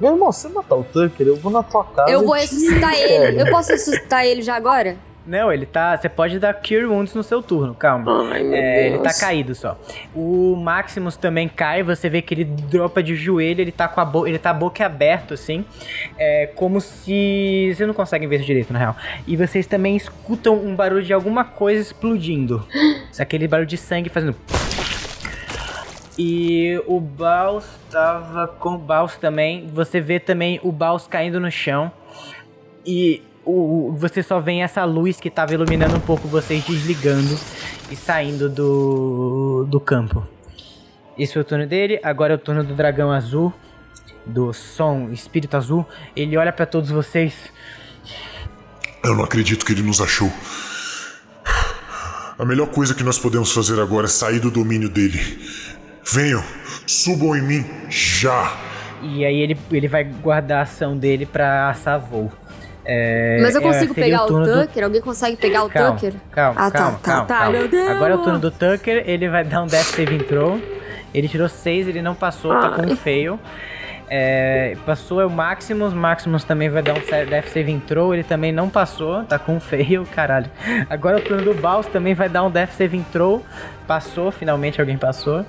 Meu irmão, se você matar o Tucker, eu vou na tua casa. Eu vou ressuscitar ele. Eu posso ressuscitar ele já agora? Não, ele tá. Você pode dar Cure Wounds no seu turno, calma. Ai, meu É, ele Deus. tá caído só. O Maximus também cai, você vê que ele dropa de joelho, ele tá com a boca, ele tá boca aberta assim, é como se vocês não conseguem ver isso direito na real. E vocês também escutam um barulho de alguma coisa explodindo. (gasps) É aquele barulho de sangue fazendo e o Baus tava com o Baus também. Você vê também o Baus caindo no chão. E o, você só vê essa luz que tava iluminando um pouco vocês desligando e saindo do, do campo. Esse foi o turno dele. Agora é o turno do dragão azul. Do som espírito azul. Ele olha pra todos vocês. Eu não acredito que ele nos achou. A melhor coisa que nós podemos fazer agora é sair do domínio dele. Venham, subam em mim já. E aí ele, ele vai guardar a ação dele pra assar voo. É, Mas eu é, consigo seria pegar o, turno do- Tucker? Alguém consegue pegar o Calma, Tucker? Calma, Ah, tá, calma, tá, calma, tá, calma. Deus. Agora é o turno do Tucker, ele vai dar um Death Saving Throw. Ele tirou 6, ele não passou, tá com um fail. É, passou é o Maximus, Maximus também vai dar um Death Saving Throw, ele também não passou, tá com um fail, (laughs) caralho. Agora é o turno do Baus também vai dar um Death Saving Throw. Passou, finalmente alguém passou.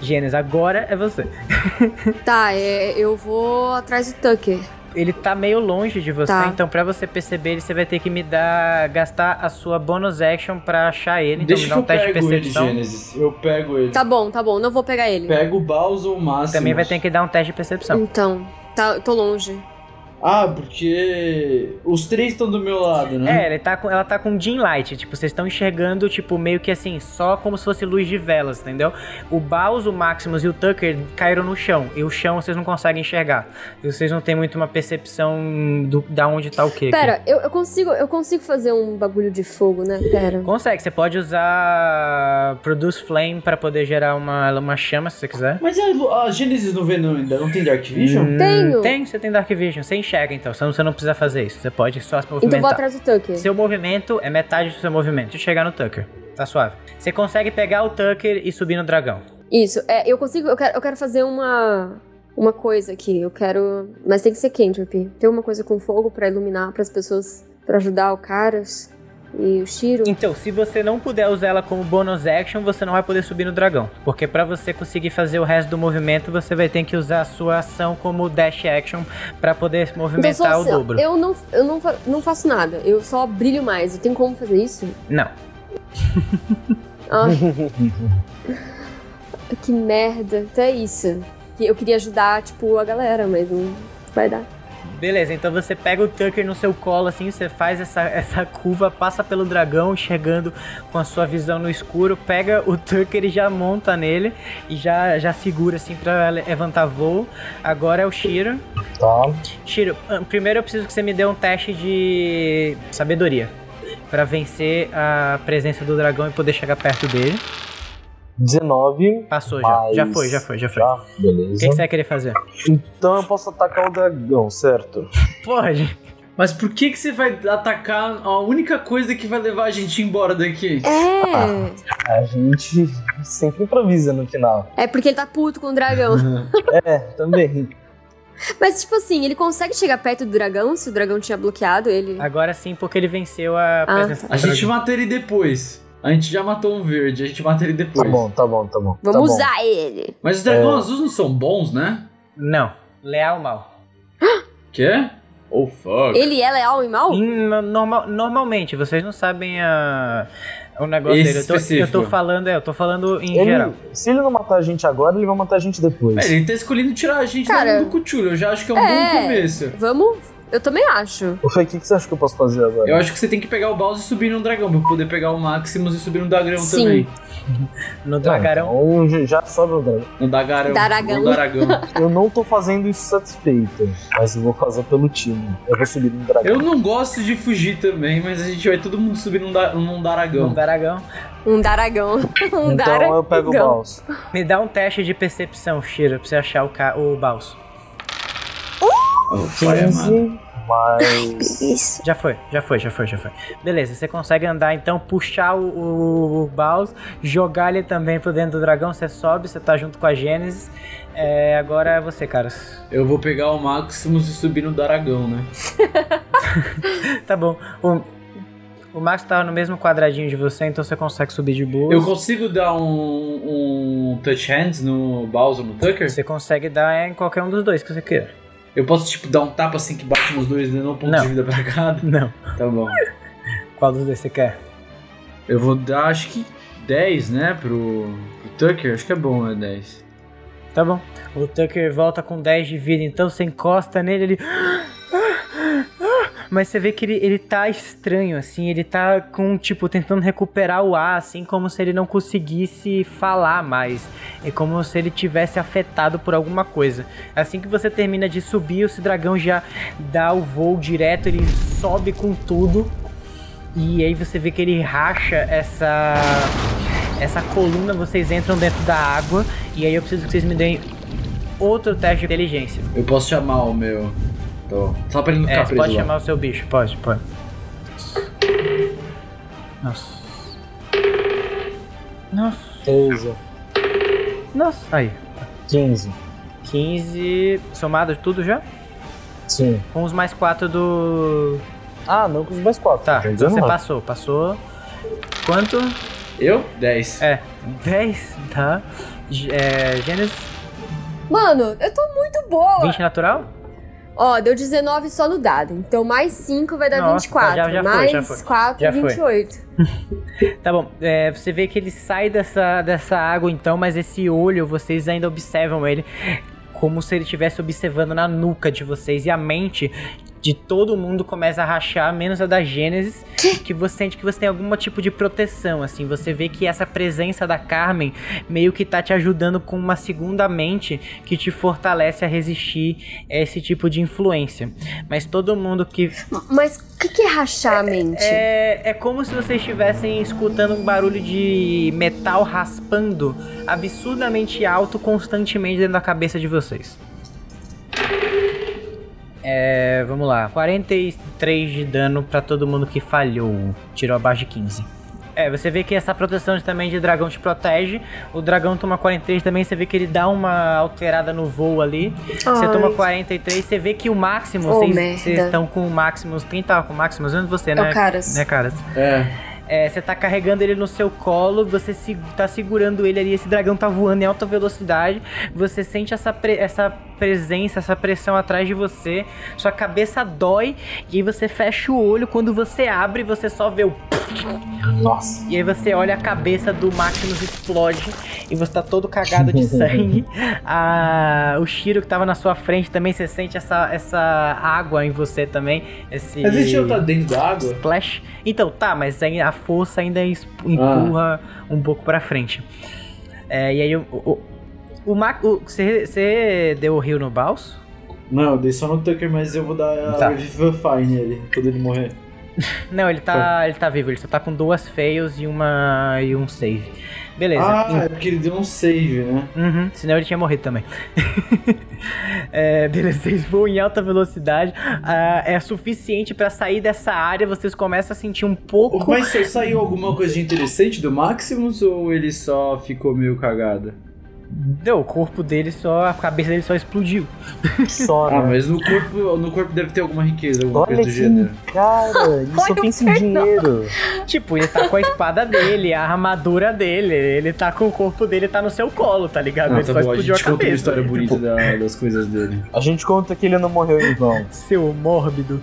Gênesis, agora é você. (laughs) Tá, é, eu vou atrás do Tucker. Ele tá meio longe de você, Tá. então pra você perceber ele, você vai ter que me dar. gastar a sua bonus action pra achar ele. Então Deixa me que dá um eu teste de pego ele, percepção. Gênesis. Eu pego ele. Tá bom, tá bom, não vou pegar ele. Pego o Baus ou o Máximo. Também vai ter que dar um teste de percepção. Então, tá, eu tô longe. Ah, porque os três estão do meu lado, né? É, ele tá com, ela tá com dim light, tipo, vocês estão enxergando, tipo, meio que assim, só como se fosse luz de velas, entendeu? O Baus, o Maximus e o Tucker caíram no chão, e o chão vocês não conseguem enxergar. E vocês não têm muito uma percepção do, da onde tá o quê. Pera, eu, eu consigo eu consigo fazer um bagulho de fogo, né? Pera. Consegue, você pode usar Produce Flame pra poder gerar uma, uma chama, se você quiser. Mas a, a Gênesis não vê não, ainda, não tem Dark Vision? Hum, Tenho. Tem, você tem Dark Vision. Você enxerga então, você não, você não precisa fazer isso. Você pode só se Então eu vou movimentar. atrás do Tucker. Seu movimento é metade do seu movimento. Chegar no Tucker. Tá suave. Você consegue pegar o Tucker e subir no dragão. Isso, é, eu consigo, eu quero, eu quero fazer uma uma coisa aqui, eu quero, mas tem que ser cantrip. Tem uma coisa com fogo pra iluminar pras pessoas, pra ajudar o Caras e o Shiro. Então, se você não puder usar ela como bonus action, você não vai poder subir no dragão. Porque pra você conseguir fazer o resto do movimento, você vai ter que usar a sua ação como dash action pra poder Então, movimentar só, o dobro. eu não, eu não, não faço nada, eu só brilho mais. Eu tenho como fazer isso? Não. (laughs) Ai. (laughs) que merda. Então é isso. Eu queria ajudar, tipo, a galera, mas não vai dar. Beleza, então você pega o Tucker no seu colo, assim, você faz essa, essa curva, passa pelo dragão, chegando com a sua visão no escuro, pega o Tucker e já monta nele e já, já segura, assim, pra levantar voo. Agora é o Shiro. Tá. Shiro, ah, primeiro eu preciso que você me dê um teste de sabedoria. Pra vencer a presença do dragão e poder chegar perto dele. 19. Passou já. mais- Já foi, já foi, já foi. Já, O beleza. que, que você vai querer fazer? Então eu posso atacar o dragão, certo? Pode. Mas por que que você vai atacar a única coisa que vai levar a gente embora daqui? É. A gente sempre improvisa no final. É porque ele tá puto com o dragão. (laughs) É, também. Mas, tipo assim, ele consegue chegar perto do dragão se o dragão tinha bloqueado ele? Agora sim, porque ele venceu a Ah. presença A do gente mata ele depois. A gente já matou um verde, a gente mata ele depois. Tá bom, tá bom, tá bom. Vamos tá bom. usar ele. Mas os dragões É. azuis não são bons, né? Não, leal mal. Quê? Oh, fuck. Ele é leal e mal? Normal- normalmente, vocês não sabem a, o negócio Esse dele. Eu tô, eu específico. tô falando, é, eu tô falando em Ele- geral. se ele não matar a gente agora, ele vai matar a gente depois. É, ele tá escolhendo tirar a gente Cara, do Cthulhu. Eu já acho que é um é. bom começo. Vamos. Eu também acho. Ô, Fê, o que, que você acha que eu posso fazer agora? Eu acho que você tem que pegar o Bowser e subir num dragão, pra poder pegar o Maximus e subir num dragão Sim. também. (laughs) No Ah, dragarão. então já- sobe o dragão. No Dagarão. Daragão. No Daragão. (laughs) Eu não tô fazendo isso satisfeito, mas eu vou fazer pelo time. Eu vou subir no dragão. Eu não gosto de fugir também, mas a gente vai todo mundo subir num, da, num Daragão. No dragão. Um daragão. (laughs) Um então daragão. eu pego o balso. Me dá um teste de percepção, Shira, pra você achar o, ca... o balso. Oh, pai amado. 15, mais. Isso. Já foi, já foi, já foi, já foi. Beleza, você consegue andar então, puxar o, o, o Baus, jogar ele também pro dentro do dragão, você sobe, você tá junto com a Gênesis. É, agora é você, caras. Eu vou pegar o Maximus e subir no Daragão, né? (laughs) Tá bom. O, o Max tava no mesmo quadradinho de você, então você consegue subir de boa. Eu consigo dar um, um touch hands no Bowser no Tucker? Você consegue dar em qualquer um dos dois que você queira. Eu posso, tipo, dar um tapa assim que bate nos dois, dando um ponto Não. de vida pra cada? (laughs) Não. Tá bom. Qual dos dois você quer? Eu vou dar, acho que 10, né, pro, pro Tucker. Acho que é bom, né, 10. Tá bom. O Tucker volta com 10 de vida, então você encosta nele, ele. (gasps) Mas você vê que ele, ele tá estranho, assim, ele tá com, tipo, tentando recuperar o ar, assim, como se ele não conseguisse falar mais. É como se ele tivesse afetado por alguma coisa. Assim que você termina de subir, esse dragão já dá o voo direto, ele sobe com tudo. E aí você vê que ele racha essa essa coluna, vocês entram dentro da água e aí eu preciso que vocês me deem outro teste de inteligência. Eu posso chamar o meu. Tô. Só pra ele não É, ficar você preso pode lá. chamar o seu bicho, pode, pode. Nossa. Nossa. 13, Nossa. Aí. 15. 15 somado tudo já? Sim. Com os mais 4 do. Ah, não com os mais 4. Tá, então você passou. Passou. Quanto? Eu? 10. É, 10, tá? É, Gênesis, Mano, eu tô muito boa. 20 natural? Ó, deu 19 só no dado. Então mais 5 vai dar Nossa, 24. tá, já- já foi, mais já foi. 4, Já foi. 28. Tá bom, é, você vê que ele sai dessa, dessa água então, mas esse olho, vocês ainda observam ele como se ele estivesse observando na nuca de vocês e a mente de todo mundo começa a rachar, menos a da Gênesis, que você sente que você tem algum tipo de proteção, assim, você vê que essa presença da Carmen meio que tá te ajudando com uma segunda mente que te fortalece a resistir a esse tipo de influência. Mas todo mundo que Mas o que, que é rachar a mente? é, é como se vocês estivessem escutando um barulho de metal raspando absurdamente alto constantemente dentro da cabeça de vocês. É, vamos lá. 43 de dano pra todo mundo que falhou. Tirou abaixo de 15. É, você vê que essa proteção também de dragão te protege. O dragão toma 43 também, você vê que ele dá uma alterada no voo ali. Você Ai. toma 43, você vê que o Maximus, Oh, vocês vocês estão com o Maximus. Quem tava com o Maximus? Antes de você, É né? o Caras. Né, caras? É. É, você tá carregando ele no seu colo, você se, tá segurando ele ali, esse dragão tá voando em alta velocidade, você sente essa, pre- essa presença, essa pressão atrás de você, sua cabeça dói, e aí você fecha o olho, quando você abre, você só vê o... Nossa. E aí você olha a cabeça do Maximus explode, e você tá todo cagado de (laughs) sangue. Ah, o Shiro que tava na sua frente também, você sente essa, essa água em você também, esse... Mas gente não tá dentro da água? Splash. Então, tá, mas a força ainda empurra um pouco pra frente. É, e aí o. o, o, o- você, você deu o rio no Baus? Não, eu dei só no Tucker, mas eu vou dar Tá. a Vivify nele, quando ele morrer. (laughs) Não, ele tá, ele tá vivo, ele só tá com duas fails e uma e um save. Beleza. Ah, é porque ele deu um save, né? Uhum, senão ele tinha morrido também. (laughs) é, beleza, vocês voam em alta velocidade. ah, é suficiente pra sair dessa área. Vocês começam a sentir um pouco. Mas saiu alguma coisa de interessante do Maximus ou ele só ficou meio cagado? Não, o corpo dele só. A cabeça dele só explodiu. Só, Ah, né? mas no corpo, no corpo deve ter alguma riqueza, alguma Olha coisa do gênero. cara, ele só pensa em dinheiro. Tipo, ele tá com a espada dele, a armadura dele, ele tá com o corpo dele, tá no seu colo, tá ligado? Ah, ele tá só bom, a explodiu a gente conta uma cabeça. história bonita da- das coisas dele. A gente conta que ele não morreu em vão. Seu mórbido.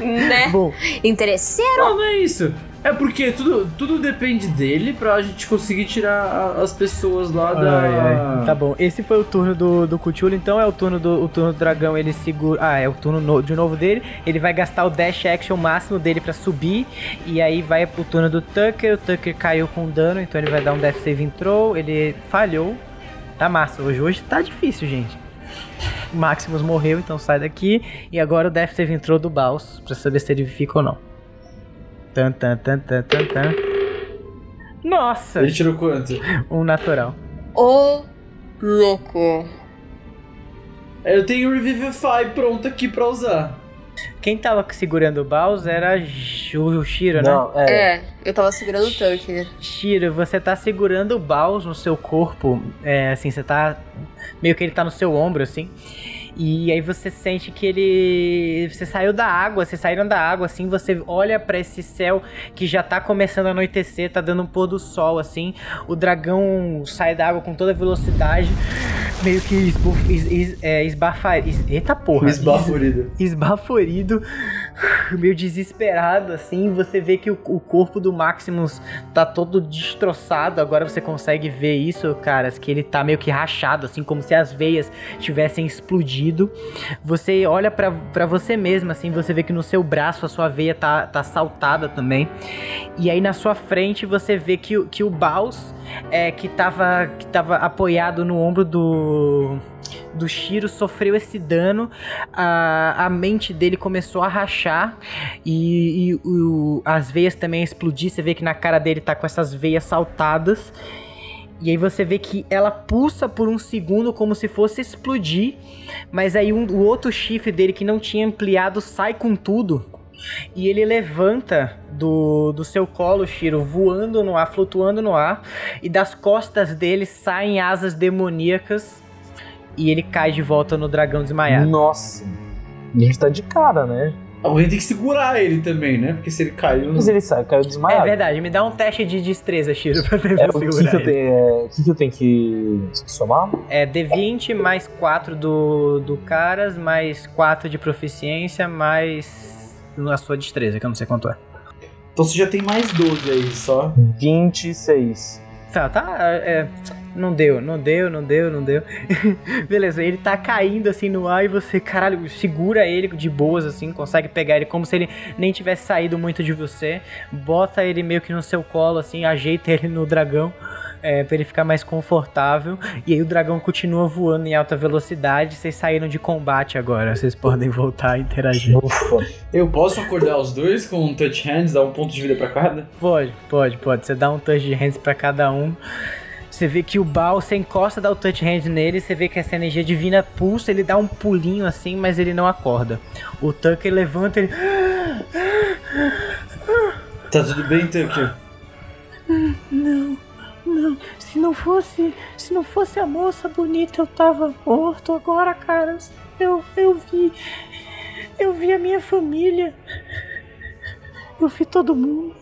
Né? Bom, Interesseiro. Não, não é isso. É porque tudo, tudo depende dele pra gente conseguir tirar a- as pessoas lá da. Ai. Tá bom, esse foi o turno do, do Cthulhu, então é o turno do, o turno do dragão, ele segura... Ah, é o turno no- de novo dele, ele vai gastar o dash action máximo dele pra subir, e aí vai pro turno do Tucker, o Tucker caiu com dano, então ele vai dar um death saving throw, ele falhou, tá massa, hoje, hoje tá difícil, gente. Maximus morreu, então sai daqui, e agora o death saving throw do Baus, pra saber se ele fica ou não. Tan, tan, tan, tan, tan, tan. Nossa, Ele tirou quanto? um natural. Ô, louco. Eu tenho o Revivify pronto aqui pra usar. Quem tava segurando o Baus era o Shiro, né? Não, é. É, eu tava segurando o Tucker. Shiro, você tá segurando o Baus no seu corpo, é, assim, você tá... Meio que ele tá no seu ombro, assim. E aí você sente que ele... Você saiu da água, vocês saíram da água, assim, você olha pra esse céu que já tá começando a anoitecer, tá dando um pôr do sol, assim. O dragão sai da água com toda velocidade, meio que esbuf, es, es, é, esbafa... es- eita porra! Esbaforido. esbaforido, (sighs) meio desesperado, assim. Você vê que o, o corpo do Maximus tá todo destroçado. Agora você consegue ver isso, caras, que ele tá meio que rachado, assim, como se as veias tivessem explodido. Você olha pra você mesmo, assim, você vê que no seu braço a sua veia tá, tá saltada também. E aí na sua frente você vê que, que o Baus, é, que, tava, que tava apoiado no ombro do do Shiro sofreu esse dano, a, a mente dele começou a rachar e, e o- as veias também explodir. Você vê que na cara dele tá com essas veias saltadas. E aí você vê que ela pulsa por um segundo como se fosse explodir, mas aí um- o outro chifre dele que não tinha ampliado sai com tudo. E ele levanta do, do seu colo, Shiro, voando no ar, flutuando no ar, e das costas dele saem asas demoníacas e ele cai de volta no dragão desmaiado. Nossa. E a gente tá de cara, né? Alguém tem que segurar ele também, né? Porque se ele caiu. Mas ele sai, caiu É desmaiado. verdade, me dá um teste de destreza, Shiro, pra É, tentar o que, que, eu ele. tenho, é, o que, que eu tenho que somar? É D20 mais 4 do, do Caras, mais 4 de proficiência, mais a sua destreza, que eu não sei quanto é. Então você já tem mais 12 aí só. 26. Tá, tá, é, não deu, não deu, não deu, não deu. (laughs) Beleza, ele tá caindo assim no ar e você, caralho, segura ele de boas assim, consegue pegar ele como se ele nem tivesse saído muito de você, bota ele meio que no seu colo assim, ajeita ele no dragão. É, pra ele ficar mais confortável. E aí o dragão continua voando em alta velocidade. Vocês saíram de combate agora. Vocês podem voltar a interagir. Ufa. Eu posso acordar os dois com um touch hands, dar um ponto de vida pra cada? Pode, pode, pode. Você dá um touch de hands pra cada um. Você vê que o Baal, você encosta, dá o touch hand nele, você vê que essa energia divina pulsa, ele dá um pulinho assim, mas ele não acorda. O Tucker levanta, ele... Tá tudo bem, Tucker? Não, não, se não fosse, se não fosse a moça bonita, eu tava morto agora, cara. Eu, eu vi, eu vi a minha família. Eu vi todo mundo.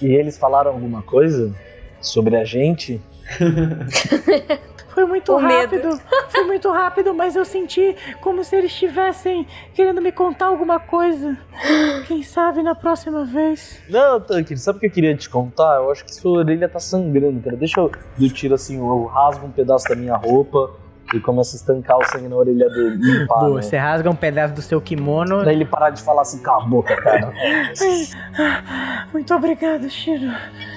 E eles falaram alguma coisa sobre a gente? (laughs) Foi muito O medo. rápido, foi muito rápido, mas eu senti como se eles estivessem querendo me contar alguma coisa. Quem sabe na próxima vez. Não, Tucker, sabe o que eu queria te contar? Eu acho que sua orelha tá sangrando, cara. Deixa eu. Eu tiro assim, eu rasgo um pedaço da minha roupa e começo a estancar o sangue na orelha dele. Limpar, Boa, né? você rasga um pedaço do seu kimono. Pra ele parar de falar assim com a boca, cara. (laughs) Muito obrigado, Shiro.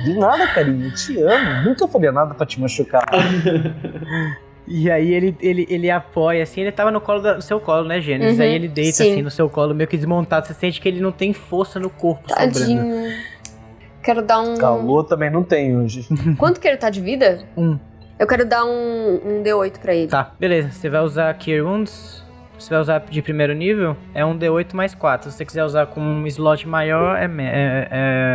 De nada, carinho, eu te amo. Nunca faria nada pra te machucar. (laughs) E aí ele, ele, ele apoia, assim, ele tava no colo da- no seu colo, né, Gênesis? Uhum, aí ele deita sim. assim no seu colo, meio que desmontado. Você sente que ele não tem força no corpo sobrando. Tadinho. Quero dar um. Calor também não tem hoje. Quanto que ele tá de vida? Um. Eu quero dar um, um D8 pra ele. Tá, beleza. Você vai usar Cure Wounds. Você vai usar de primeiro nível, é um D8 mais 4. Se você quiser usar com um slot maior, é, é,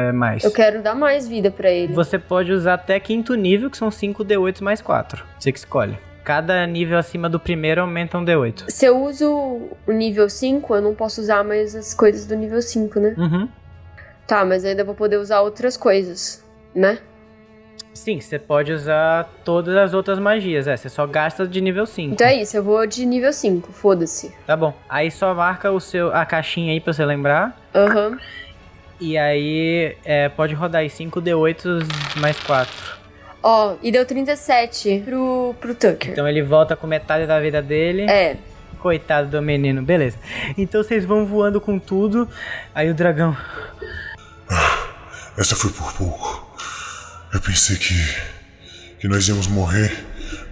é mais. Eu quero dar mais vida pra ele. Você pode usar até quinto nível, que são 5 D8 mais 4. Você que escolhe. Cada nível acima do primeiro aumenta um D8. Se eu uso o nível 5, eu não posso usar mais as coisas do nível 5, né? Uhum. Tá, mas ainda vou poder usar outras coisas, né? Sim, você pode usar todas as outras magias, é. Você só gasta de nível 5. Então é isso, eu vou de nível 5, foda-se. Tá bom. Aí só marca o seu, a caixinha aí pra você lembrar. Aham. E aí é, pode rodar aí 5 D8 mais 4. Ó, e deu 37 pro, pro Tucker. Então ele volta com metade da vida dele. É, Coitado do menino, beleza. Então vocês vão voando com tudo. Aí o dragão. Essa foi por pouco. Eu pensei que. que nós íamos morrer.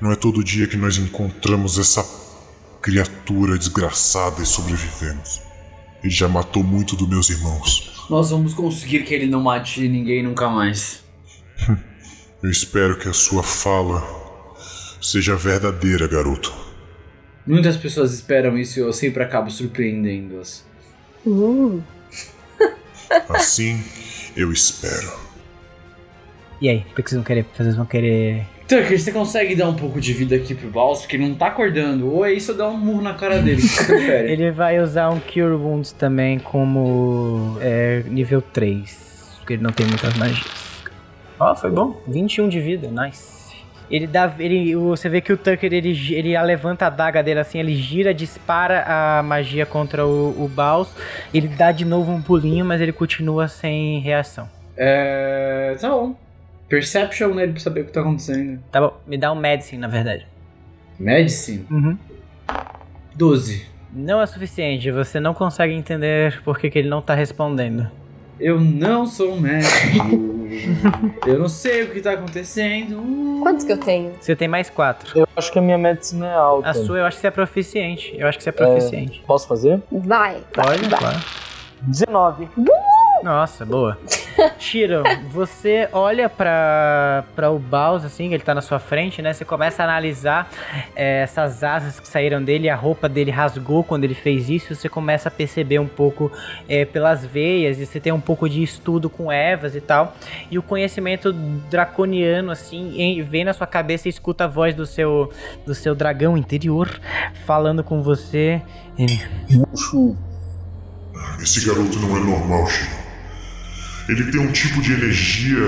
Não é todo dia que nós encontramos essa criatura desgraçada e sobrevivemos. Ele já matou muito dos meus irmãos. Nós vamos conseguir que ele não mate ninguém nunca mais. Eu espero que a sua fala seja verdadeira, garoto. Muitas pessoas esperam isso e eu sempre acabo surpreendendo-as. uh, Assim eu espero. E aí, o que vocês vão querer? Vocês vão querer. Tucker, você consegue dar um pouco de vida aqui pro Baus? Porque ele não tá acordando. Ou é isso ou dar um murro na cara dele? O que você (laughs) prefere? Ele vai usar um Cure Wounds também como é, nível 3. Porque ele não tem muitas magias. Ó, foi bom. 21 de vida, nice. Ele dá. Ele, você vê que o Tucker ele, ele levanta a daga dele assim, ele gira, dispara a magia contra o, o Baus. Ele dá de novo um pulinho, mas ele continua sem reação. É. Tá bom. Perception nele pra saber o que tá acontecendo. Tá bom, me dá um medicine, na verdade. Medicine? Uhum. 12. Não é suficiente, você não consegue entender por que, que ele não tá respondendo. Eu não sou um médico. eu não sei o que tá acontecendo. quantos que eu tenho? Você tem mais 4. Eu acho que a minha medicina é alta. A sua eu acho que você é proficiente. Eu acho que você é proficiente. Posso fazer? Vai, vai, Pode, vai. claro. 19. Nossa, boa. (laughs) Shiro, você olha pra, pra o Baus, assim, ele tá na sua frente, né? Você começa a analisar é, essas asas que saíram dele, a roupa dele rasgou quando ele fez isso. Você começa a perceber um pouco é, pelas veias, e você tem um pouco de estudo com ervas e tal. E o conhecimento draconiano, assim, em- vem na sua cabeça e escuta a voz do seu, do seu dragão interior falando com você. Ele, Esse garoto não é normal, Chico. Ele tem um tipo de energia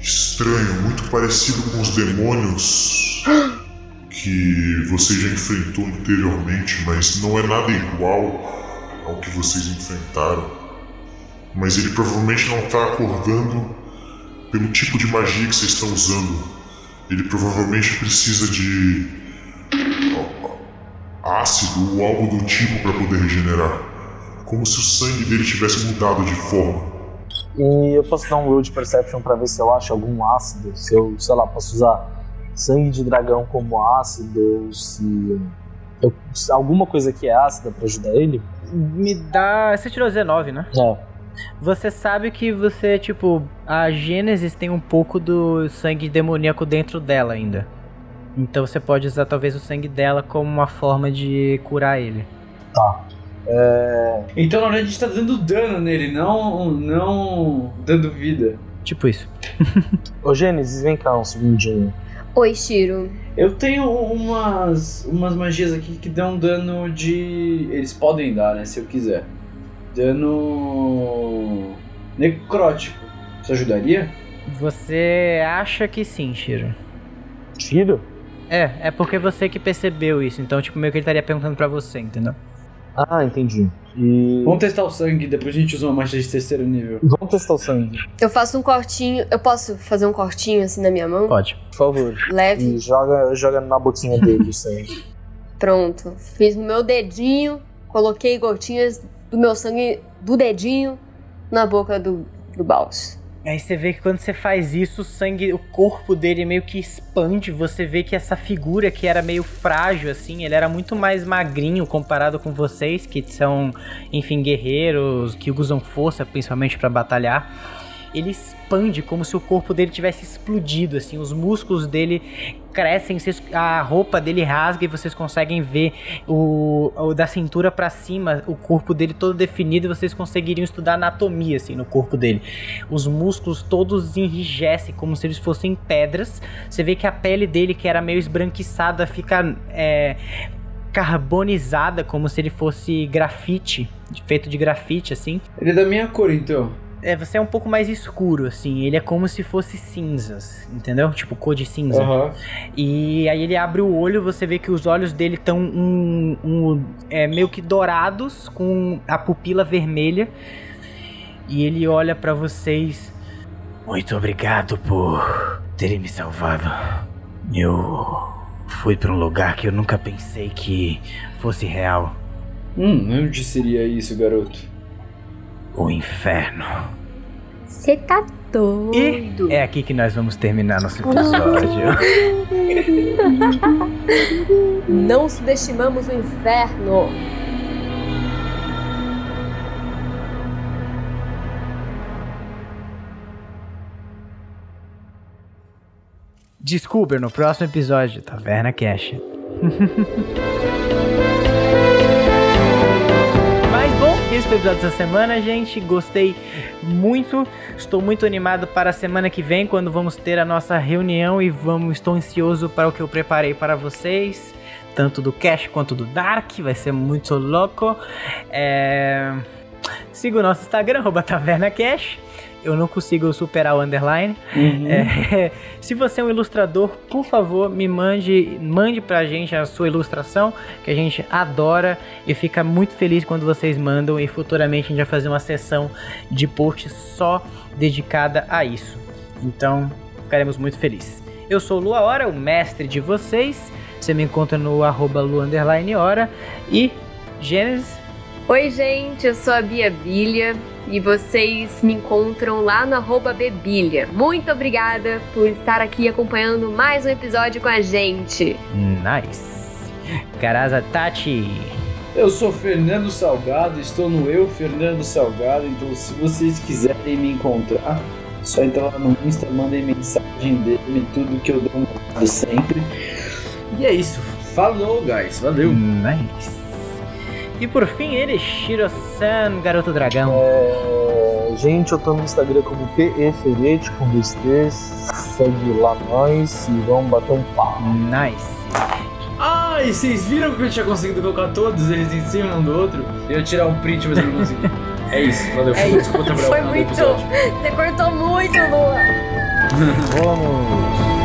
estranho, muito parecido com os demônios que você já enfrentou anteriormente, mas não é nada igual ao que vocês enfrentaram. Mas ele provavelmente não está acordando pelo tipo de magia que vocês estão usando. Ele provavelmente precisa de ácido ou algo do tipo para poder regenerar. Como se o sangue dele tivesse mudado de forma. E eu posso dar um roll de perception pra ver se eu acho algum ácido. Se eu, sei lá, posso usar sangue de dragão como ácido, ou se, eu- se alguma coisa que é ácida pra ajudar ele. me dá. Você tirou 19, né? É. Você sabe que você, tipo, a Gênesis tem um pouco do sangue demoníaco dentro dela ainda. Então você pode usar talvez o sangue dela como uma forma de curar ele. É, Então na verdade a gente tá dando dano nele, não, não dando vida. Tipo isso. (laughs) Ô Gênesis, vem cá um segundinho. Oi, Shiro. Eu tenho umas, umas magias aqui que dão dano de. Eles podem dar, né? Se eu quiser. Dano. necrótico. Isso ajudaria? Você acha que sim, Shiro. Tiro? É, é porque você que percebeu isso. Então, tipo, meio que ele estaria perguntando pra você, entendeu? Ah, entendi. E. Vamos testar o sangue, depois a gente usa uma magia de terceiro nível. Vamos testar o sangue, Eu faço um cortinho. Eu posso fazer um cortinho assim na minha mão? Pode. por favor. Leve. E joga, joga na boquinha dele o sangue. (laughs) Pronto. Fiz no meu dedinho. Coloquei gotinhas do meu sangue do dedinho na boca do, do Baus. Aí você vê que quando você faz isso, o sangue, o corpo dele meio que expande. Você vê que essa figura que era meio frágil, assim, ele era muito mais magrinho comparado com vocês, que são, enfim, guerreiros, que usam força principalmente pra batalhar. Ele expande como se o corpo dele tivesse explodido, assim, os músculos dele crescem, a roupa dele rasga e vocês conseguem ver o, o da cintura pra cima, o corpo dele todo definido e vocês conseguiriam estudar anatomia assim no corpo dele. Os músculos todos enrijecem como se eles fossem pedras. Você vê que a pele dele, que era meio esbranquiçada, fica é, carbonizada, como se ele fosse grafite, feito de grafite assim. Ele é da minha cor, então. É, você é um pouco mais escuro, assim. Ele é como se fosse cinzas, entendeu? Tipo cor de cinza. Aham. E aí ele abre o olho, você vê que os olhos dele estão um, um, é, meio que dourados, com a pupila vermelha. E ele olha pra vocês. Muito obrigado por terem me salvado. Eu fui pra um lugar que eu nunca pensei que fosse real. Hum, onde seria isso, garoto? O inferno. Você tá doido. É aqui que nós vamos terminar nosso episódio. (laughs) Não subestimamos o inferno. Descubra no próximo episódio de Taverna Cash. (laughs) Foi o episódio dessa semana, gente. Gostei muito. Estou muito animado para a semana que vem, quando vamos ter a nossa reunião e vamos. Estou ansioso para o que eu preparei para vocês. Tanto do Cash quanto do Dark. Vai ser muito louco. É... Siga o nosso Instagram, arroba Taverna Cash. Eu não consigo superar o underline. É, (laughs) se você é um ilustrador, por favor, me mande, mande pra gente a sua ilustração, que a gente adora e fica muito feliz quando vocês mandam e futuramente a gente vai fazer uma sessão de post só dedicada a isso. Então, ficaremos muito felizes. Eu sou o Lua Hora, o mestre de vocês. Você me encontra no arroba Hora e Gênesis. Oi, gente, eu sou a Bia Bilha e vocês me encontram lá no arroba Bebilha. Muito obrigada por estar aqui acompanhando mais um episódio com a gente. Nice. Caraza Tati. Eu sou Fernando Salgado, estou no Eu Fernando Salgado, então se vocês quiserem me encontrar, só entrar lá no Insta, mandem mensagem dele, tudo que eu dou um sempre. E é isso. Falou, guys. Valeu. Nice. E por fim, ele, Shiro-san, garoto dragão. É, gente, eu tô no Instagram como PEFerete com dois T's. Segue lá nós e vamos bater um papo. Nice. Ah, e vocês viram que eu tinha conseguido colocar todos eles em cima um do outro? Eu ia tirar um print, mas eu não consegui. (laughs) É isso, valeu. É isso. Foi muito. Você cortou muito, Lua. Vamos.